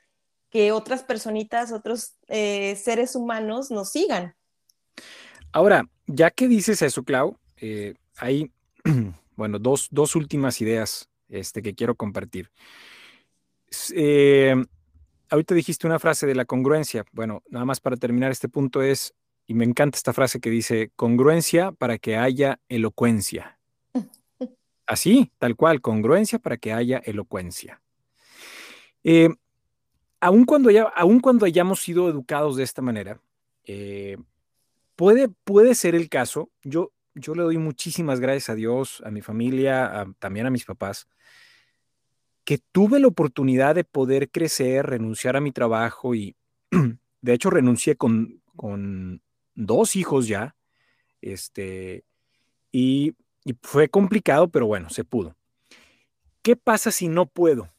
que otras personitas, otros eh, seres humanos nos sigan. Ahora, ya que dices eso, Clau, eh, hay, bueno, dos, dos, últimas ideas este, que quiero compartir. Eh, ahorita dijiste una frase de la congruencia. Bueno, nada más para terminar este punto es, y me encanta esta frase que dice, congruencia para que haya elocuencia. Así, tal cual, congruencia para que haya elocuencia. Eh, aun, cuando cuando hayamos sido educados de esta manera, eh, puede, puede ser el caso, yo, yo le doy muchísimas gracias a Dios, a mi familia, también a mis papás, que tuve la oportunidad de poder crecer, renunciar a mi trabajo y de hecho renuncié con, con dos hijos ya, este, y fue complicado, pero bueno, se pudo. ¿Qué pasa si no puedo?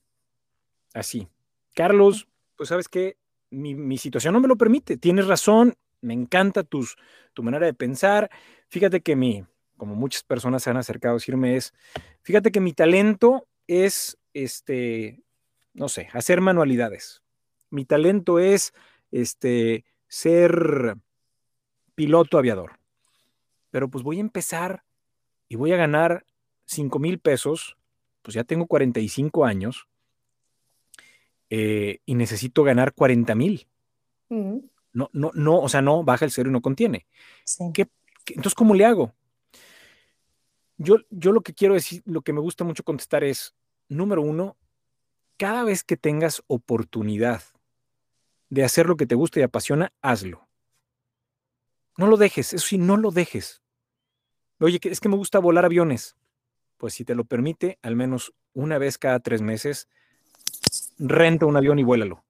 Así. Carlos, pues sabes que mi, situación no me lo permite. Tienes razón, me encanta tus, tu manera de pensar. Fíjate que mi, como muchas personas se han acercado a decirme, es, fíjate que mi talento es, este, no sé, hacer manualidades. Mi talento es, este, ser piloto aviador. Pero pues voy a empezar y voy a ganar 5 mil pesos, pues ya tengo 45 años eh, y necesito ganar 40 mil. No, no, no, o sea, no, baja el cero y no contiene. entonces, ¿cómo le hago? Yo, yo lo que quiero decir, lo que me gusta mucho contestar es, número uno, cada vez que tengas oportunidad de hacer lo que te gusta y apasiona, hazlo. No lo dejes, eso sí, no lo dejes. Oye, es que me gusta volar aviones. Pues si te lo permite, al menos una vez cada tres meses, renta un avión y vuélalo.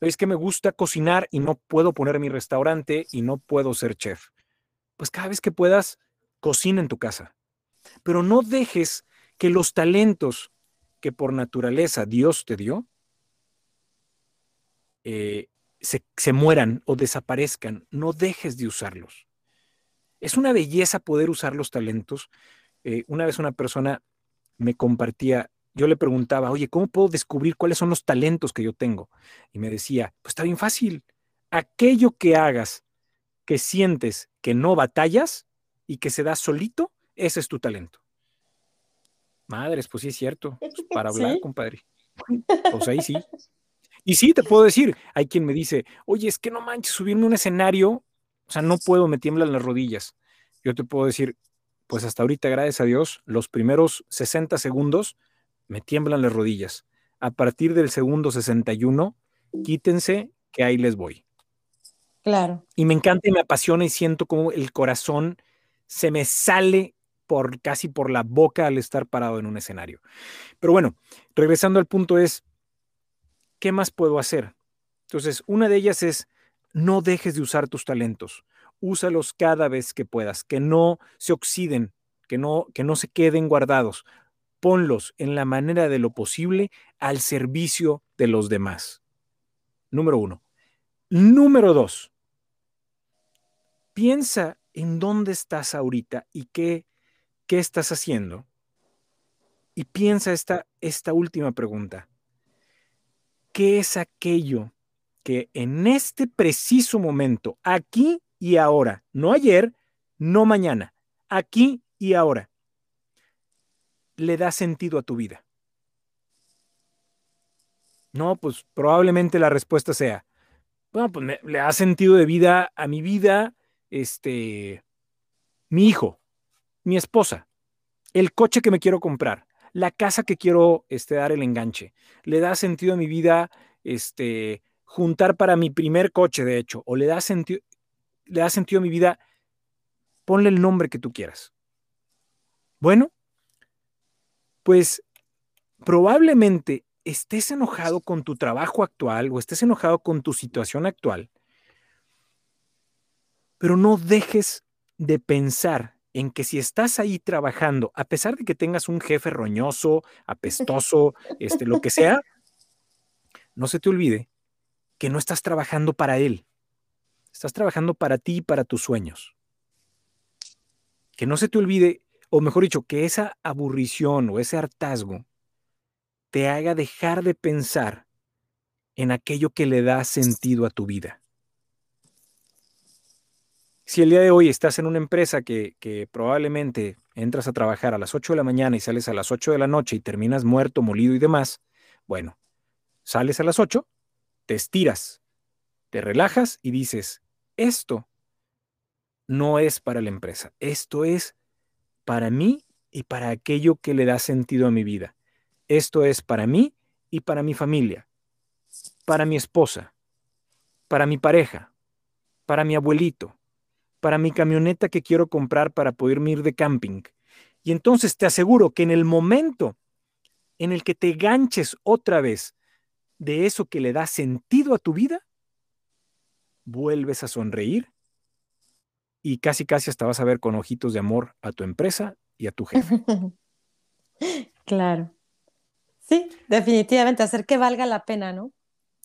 Es que me gusta cocinar y no puedo poner mi restaurante y no puedo ser chef. Pues cada vez que puedas, cocina en tu casa. Pero no dejes que los talentos que por naturaleza Dios te dio eh, se, se mueran o desaparezcan. No dejes de usarlos. Es una belleza poder usar los talentos. Eh, una vez una persona me compartía, yo le preguntaba, oye, ¿cómo puedo descubrir cuáles son los talentos que yo tengo? Y me decía, pues está bien fácil. Aquello que hagas que sientes que no batallas y que se da solito, ese es tu talento. Madres, pues sí es cierto. Pues, para hablar, compadre. Pues ahí sí. Y sí, te puedo decir, hay quien me dice, oye, es que no manches, subirme a un escenario o sea, no puedo, me tiemblan las rodillas. Yo te puedo decir, pues hasta ahorita, gracias a Dios, los primeros 60 segundos me tiemblan las rodillas. A partir del segundo 61, quítense que ahí les voy. Claro. Y me encanta y me apasiona y siento como el corazón se me sale por casi por la boca al estar parado en un escenario. Pero bueno, regresando al punto es, ¿qué más puedo hacer? Entonces, una de ellas es no dejes de usar tus talentos. Úsalos cada vez que puedas, que no se oxiden, que no, que no se queden guardados. Ponlos en la manera de lo posible al servicio de los demás. Número uno. Número dos. piensa en dónde estás ahorita y qué, qué estás haciendo. Y piensa esta, esta última pregunta. ¿Qué es aquello que en este preciso momento, aquí y ahora, no ayer, no mañana, aquí y ahora, le da sentido a tu vida? No, pues probablemente la respuesta sea, bueno, pues le da sentido de vida a mi vida, este, mi hijo, mi esposa, el coche que me quiero comprar, la casa que quiero este, dar el enganche. Le da sentido a mi vida, este, juntar para mi primer coche, de hecho, o le da le da sentido a mi vida, ponle el nombre que tú quieras. Bueno, pues probablemente estés enojado con tu trabajo actual o estés enojado con tu situación actual, pero no dejes de pensar en que si estás ahí trabajando, a pesar de que tengas un jefe roñoso, apestoso, este, lo que sea, no se te olvide que no estás trabajando para él. Estás trabajando para ti y para tus sueños. Que no se te olvide, o mejor dicho, que esa aburrición o ese hartazgo te haga dejar de pensar en aquello que le da sentido a tu vida. Si el día de hoy estás en una empresa que, probablemente entras a trabajar a las 8 de la mañana y sales a las 8 de la noche y terminas muerto, molido y demás, bueno, sales a las 8, te estiras, te relajas y dices, esto no es para la empresa, esto es para mí y para aquello que le da sentido a mi vida. Esto es para mí y para mi familia, para mi esposa, para mi pareja, para mi abuelito, para mi camioneta que quiero comprar para poderme ir de camping. Y entonces te aseguro que en el momento en el que te ganches otra vez de eso que le da sentido a tu vida, vuelves a sonreír y casi casi hasta vas a ver con ojitos de amor a tu empresa y a tu jefe. claro. Sí, definitivamente, hacer que valga la pena, ¿no?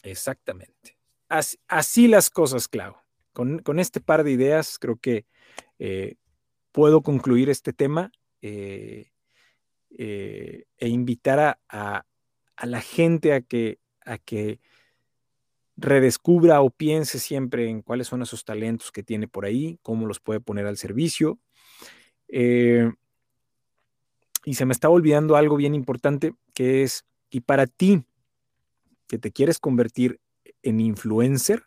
Exactamente. Así, las cosas, Clau. Con, este par de ideas creo que eh, puedo concluir este tema eh, eh, e invitar a, la gente a que, a que redescubra o piense siempre en cuáles son esos talentos que tiene por ahí, cómo los puede poner al servicio. Y se me está olvidando algo bien importante, que es, y para ti, que te quieres convertir en influencer,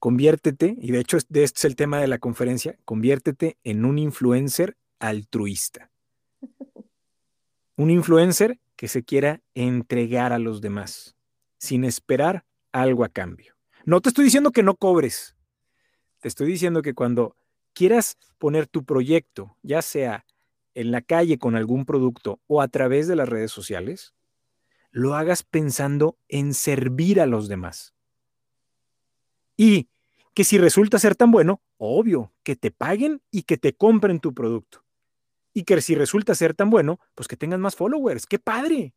conviértete, y de hecho de este es el tema de la conferencia, conviértete en un influencer altruista. Un influencer que se quiera entregar a los demás, sin esperar algo a cambio. No te estoy diciendo que no cobres, te estoy diciendo que cuando quieras poner tu proyecto, ya sea en la calle con algún producto o a través de las redes sociales, lo hagas pensando en servir a los demás. Y que si resulta ser tan bueno, obvio, que te paguen y que te compren tu producto. Y que si resulta ser tan bueno, pues que tengas más followers. ¡Qué padre!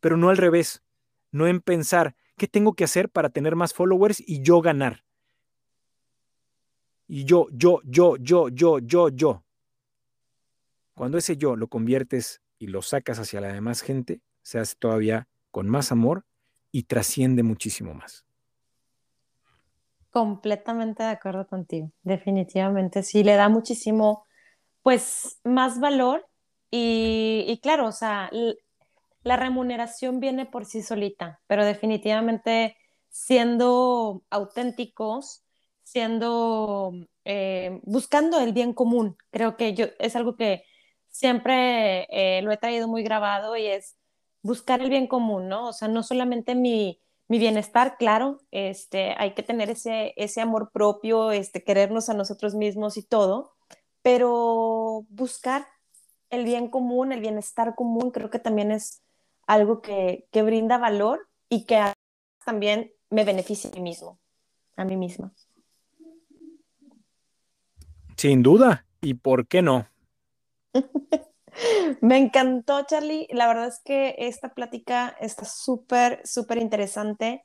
Pero no al revés. No en pensar, ¿qué tengo que hacer para tener más followers y yo ganar? Y yo, yo, yo, yo, yo, yo, yo. Cuando ese yo lo conviertes y lo sacas hacia la demás gente, se hace todavía con más amor y trasciende muchísimo más. Completamente de acuerdo contigo, definitivamente. Sí, le da muchísimo, pues, más valor y, claro, o sea, la remuneración viene por sí solita, pero definitivamente siendo auténticos, siendo, eh, buscando el bien común, creo que yo, es algo que siempre eh, lo he traído muy grabado y es buscar el bien común, ¿no? O sea, no solamente mi, bienestar, claro, este, hay que tener ese, ese amor propio, este, querernos a nosotros mismos y todo, pero buscar el bien común, el bienestar común, creo que también es algo que, que brinda valor y que también me beneficia a mí mismo, a mí misma. Sin duda, ¿y por qué no? Me encantó, Charlie. La verdad es que esta plática está súper, súper interesante.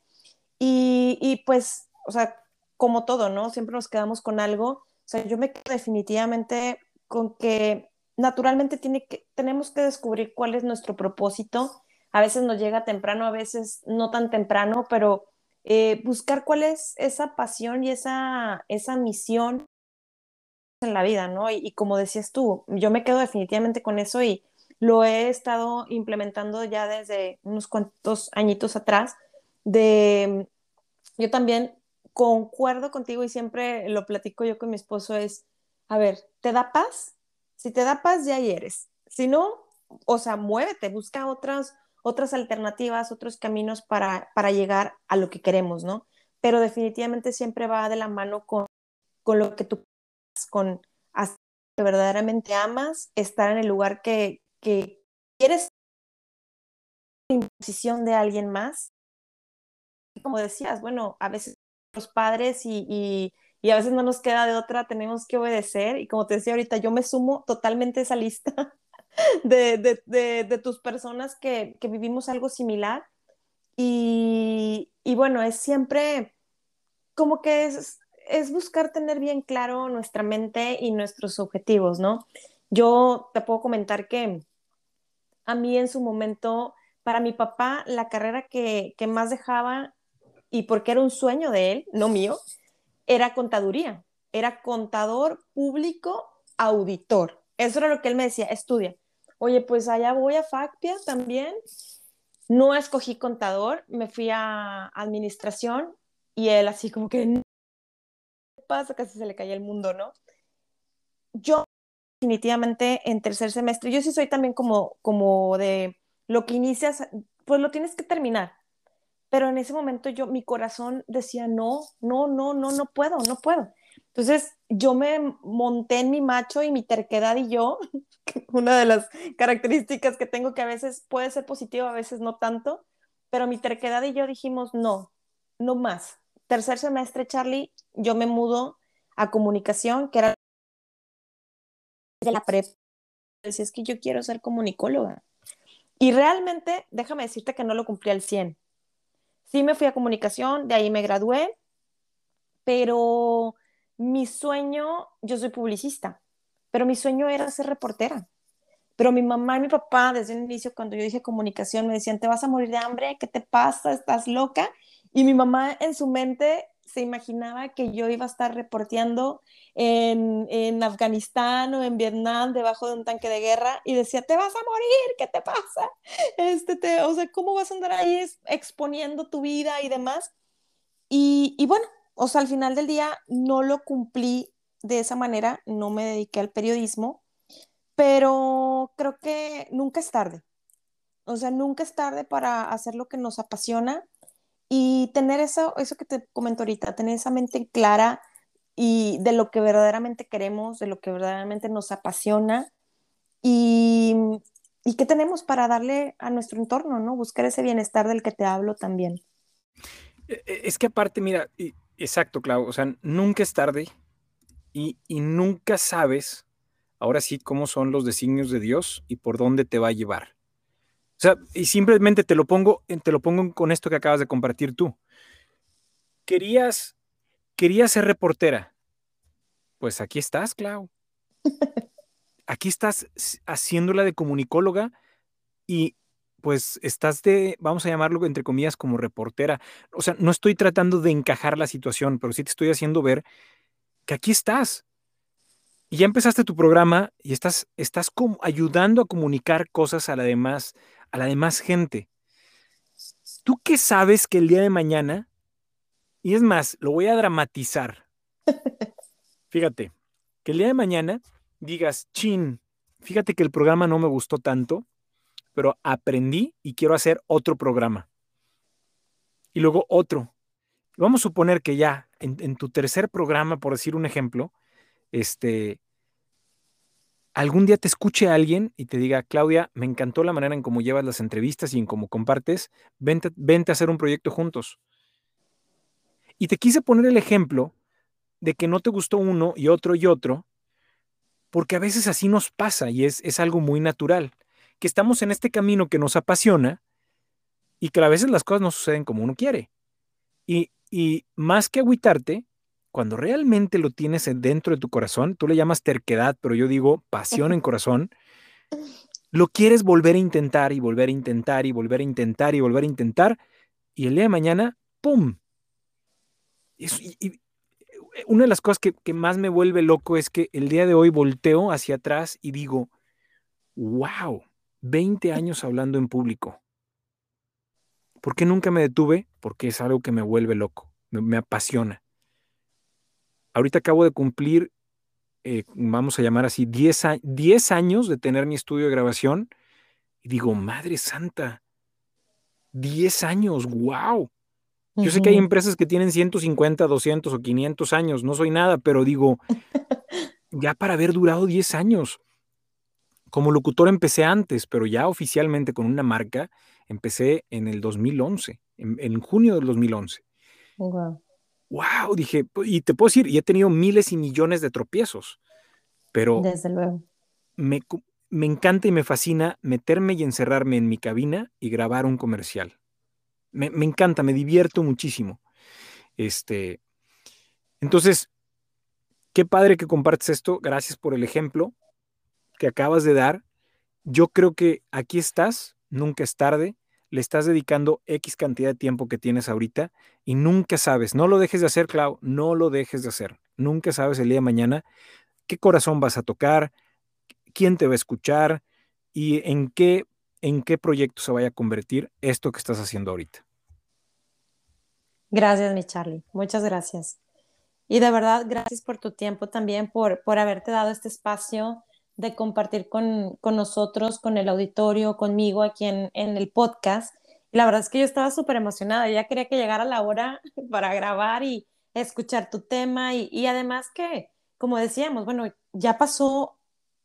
Y, y, pues, o sea, como todo, ¿no? Siempre nos quedamos con algo. O sea, yo me quedo definitivamente con que naturalmente tiene que, tenemos que descubrir cuál es nuestro propósito. A veces nos llega temprano, a veces no tan temprano, pero eh, buscar cuál es esa pasión y esa, esa misión en la vida, ¿no? Y, como decías tú, yo me quedo definitivamente con eso y lo he estado implementando ya desde unos cuantos añitos atrás, de yo también concuerdo contigo y siempre lo platico yo con mi esposo es, a ver, ¿te da paz? Si te da paz, ya eres. Si no, o sea, muévete, busca otras, otras alternativas, otros caminos para, para llegar a lo que queremos, ¿no? Pero definitivamente siempre va de la mano con, con lo que tú con hacer que verdaderamente amas, estar en el lugar que, que quieres imposición de alguien más. Y como decías, bueno, a veces los padres y, y, y, a veces no nos queda de otra, tenemos que obedecer. Y como te decía ahorita, yo me sumo totalmente a esa lista de, de, de, de tus personas que, que, vivimos algo similar. Y, y bueno, es siempre como que es, es buscar tener bien claro nuestra mente y nuestros objetivos, ¿no? Yo te puedo comentar que a mí en su momento, para mi papá, la carrera que, que más dejaba, y porque era un sueño de él, no mío, era contaduría. Era contador público auditor. Eso era lo que él me decía, estudia. Oye, pues allá voy a FACPIA también. No escogí contador, me fui a administración y él así como que pasa, casi se le cae el mundo, ¿no? Yo definitivamente en tercer semestre, yo sí soy también como, como de lo que inicias, pues lo tienes que terminar. Pero en ese momento yo, mi corazón decía, no, no, no, no, no puedo, no puedo. Entonces yo me monté en mi macho y mi terquedad y yo, una de las características que tengo que a veces puede ser positiva, a veces no tanto, pero mi terquedad y yo dijimos, no, no más tercer semestre, Charlie, yo me mudo a comunicación, que era de la prepa. Decía, es que yo quiero ser comunicóloga. Y realmente, déjame decirte que no lo cumplí al 100. Sí me fui a comunicación, de ahí me gradué, pero mi sueño, yo soy publicista, pero mi sueño era ser reportera. Pero mi mamá y mi papá, desde el inicio, cuando yo dije comunicación, me decían, te vas a morir de hambre, ¿qué te pasa? ¿Estás loca? Y mi mamá en su mente se imaginaba que yo iba a estar reporteando en, en, Afganistán o en Vietnam debajo de un tanque de guerra y decía, te vas a morir, ¿qué te pasa? Este, te, o sea, ¿cómo vas a andar ahí exponiendo tu vida y demás? Y, y bueno, o sea, al final del día no lo cumplí de esa manera, no me dediqué al periodismo, pero creo que nunca es tarde. O sea, nunca es tarde para hacer lo que nos apasiona y tener eso, eso que te comento ahorita, tener esa mente clara y de lo que verdaderamente queremos, de lo que verdaderamente nos apasiona y, y qué tenemos para darle a nuestro entorno, ¿no? Buscar ese bienestar del que te hablo también. E, e, es que aparte, mira, exacto, Clau, o sea, nunca es tarde y, y nunca sabes, ahora sí, cómo son los designios de Dios y por dónde te va a llevar. O sea, y simplemente te lo pongo, te lo pongo con esto que acabas de compartir tú. Querías, querías ser reportera. Pues aquí estás, Clau. Aquí estás haciéndola de comunicóloga y pues estás de, vamos a llamarlo entre comillas, como reportera. O sea, no estoy tratando de encajar la situación, pero sí te estoy haciendo ver que aquí estás. Y ya empezaste tu programa y estás, estás como ayudando a comunicar cosas a la demás, a la demás gente. ¿Tú qué sabes que el día de mañana, y es más, lo voy a dramatizar, fíjate, que el día de mañana digas, chin, fíjate que el programa no me gustó tanto, pero aprendí y quiero hacer otro programa. Y luego otro. Vamos a suponer que ya en, en tu tercer programa, por decir un ejemplo, este, algún día te escuche alguien y te diga, Claudia, me encantó la manera en cómo llevas las entrevistas y en cómo compartes, vente, vente a hacer un proyecto juntos. Y te quise poner el ejemplo de que no te gustó uno y otro y otro, porque a veces así nos pasa y es, es algo muy natural, que estamos en este camino que nos apasiona y que a veces las cosas no suceden como uno quiere. Y, y más que agüitarte, cuando realmente lo tienes dentro de tu corazón, tú le llamas terquedad, pero yo digo pasión en corazón, lo quieres volver a intentar y volver a intentar y volver a intentar y volver a intentar, y el día de mañana, ¡pum! Y, una de las cosas que, que, más me vuelve loco es que el día de hoy volteo hacia atrás y digo, wow, 20 años hablando en público. ¿Por qué nunca me detuve? Porque es algo que me vuelve loco, me, apasiona. Ahorita acabo de cumplir, eh, vamos a llamar así, 10, años de tener mi estudio de grabación y digo, Madre Santa, 10 años, wow. Yo sé que hay empresas que tienen 150, 200 o 500 años, no soy nada, pero digo, ya para haber durado 10 años. Como locutor empecé antes, pero ya oficialmente con una marca empecé en el 2011, en, junio del 2011. Wow. Wow, dije, y te puedo decir, y he tenido miles y millones de tropiezos, pero Desde luego. Me, me encanta y me fascina meterme y encerrarme en mi cabina y grabar un comercial. Me, me, encanta, me divierto muchísimo. Este, entonces, qué padre que compartes esto. Gracias por el ejemplo que acabas de dar. Yo creo que aquí estás, nunca es tarde le estás dedicando X cantidad de tiempo que tienes ahorita y nunca sabes, no lo dejes de hacer, Clau, no lo dejes de hacer. Nunca sabes el día de mañana qué corazón vas a tocar, quién te va a escuchar y en qué, en qué proyecto se vaya a convertir esto que estás haciendo ahorita. Gracias, mi Charlie. Muchas gracias. Y de verdad, gracias por tu tiempo también, por, por haberte dado este espacio de compartir con, con, nosotros, con el auditorio, conmigo aquí en, en el podcast. la verdad es que yo estaba súper emocionada, ya quería que llegara la hora para grabar y escuchar tu tema y, y además que, como decíamos, bueno, ya pasó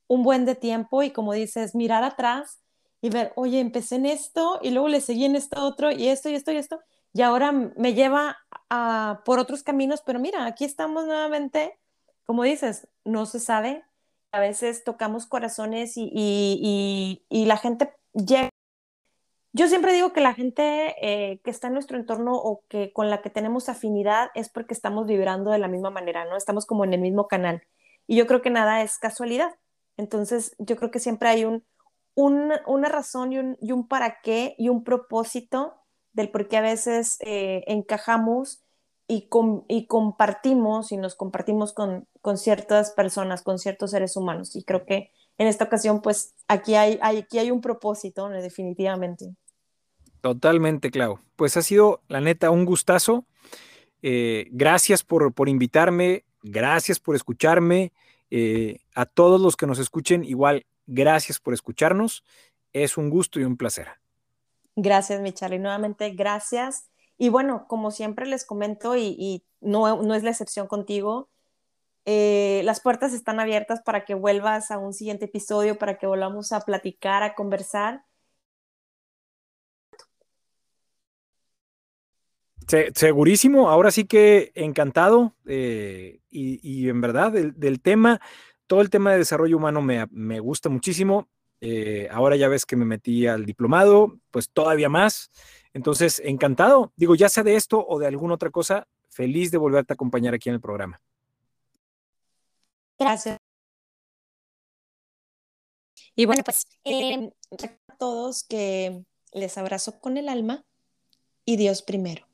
un buen de tiempo y como dices, mirar atrás y ver, oye, empecé en esto y luego le seguí en esto otro y esto y esto y esto y ahora me lleva a, por otros caminos, pero mira, aquí estamos nuevamente, como dices, no se sabe, a veces tocamos corazones y, la gente llega. Yo siempre digo que la gente eh, que está en nuestro entorno o que con la que tenemos afinidad es porque estamos vibrando de la misma manera, ¿no? Estamos como en el mismo canal. Y yo creo que nada es casualidad. Entonces, yo creo que siempre hay un, una razón y un, y un para qué y un propósito del por qué a veces eh, encajamos y, y compartimos y nos compartimos con, con, ciertas personas, con ciertos seres humanos. Y creo que en esta ocasión, pues aquí hay, aquí hay un propósito, definitivamente. Totalmente, Clau. Pues ha sido, la neta, un gustazo. Eh, gracias por, por, invitarme, gracias por escucharme. Eh, a todos los que nos escuchen, igual, gracias por escucharnos. Es un gusto y un placer. Gracias, mi Charlie. Nuevamente, gracias. Y bueno, como siempre les comento, y, no, no, es la excepción contigo, eh, las puertas están abiertas para que vuelvas a un siguiente episodio, para que volvamos a platicar, a conversar. segurísimo, ahora sí que encantado eh, y, en verdad del, tema, todo el tema de desarrollo humano me, me gusta muchísimo. Eh, ahora ya ves que me metí al diplomado, pues todavía más. Entonces, encantado. Digo, ya sea de esto o de alguna otra cosa, feliz de volverte a acompañar aquí en el programa. Gracias. Y bueno, pues eh, a todos que les abrazo con el alma y Dios primero.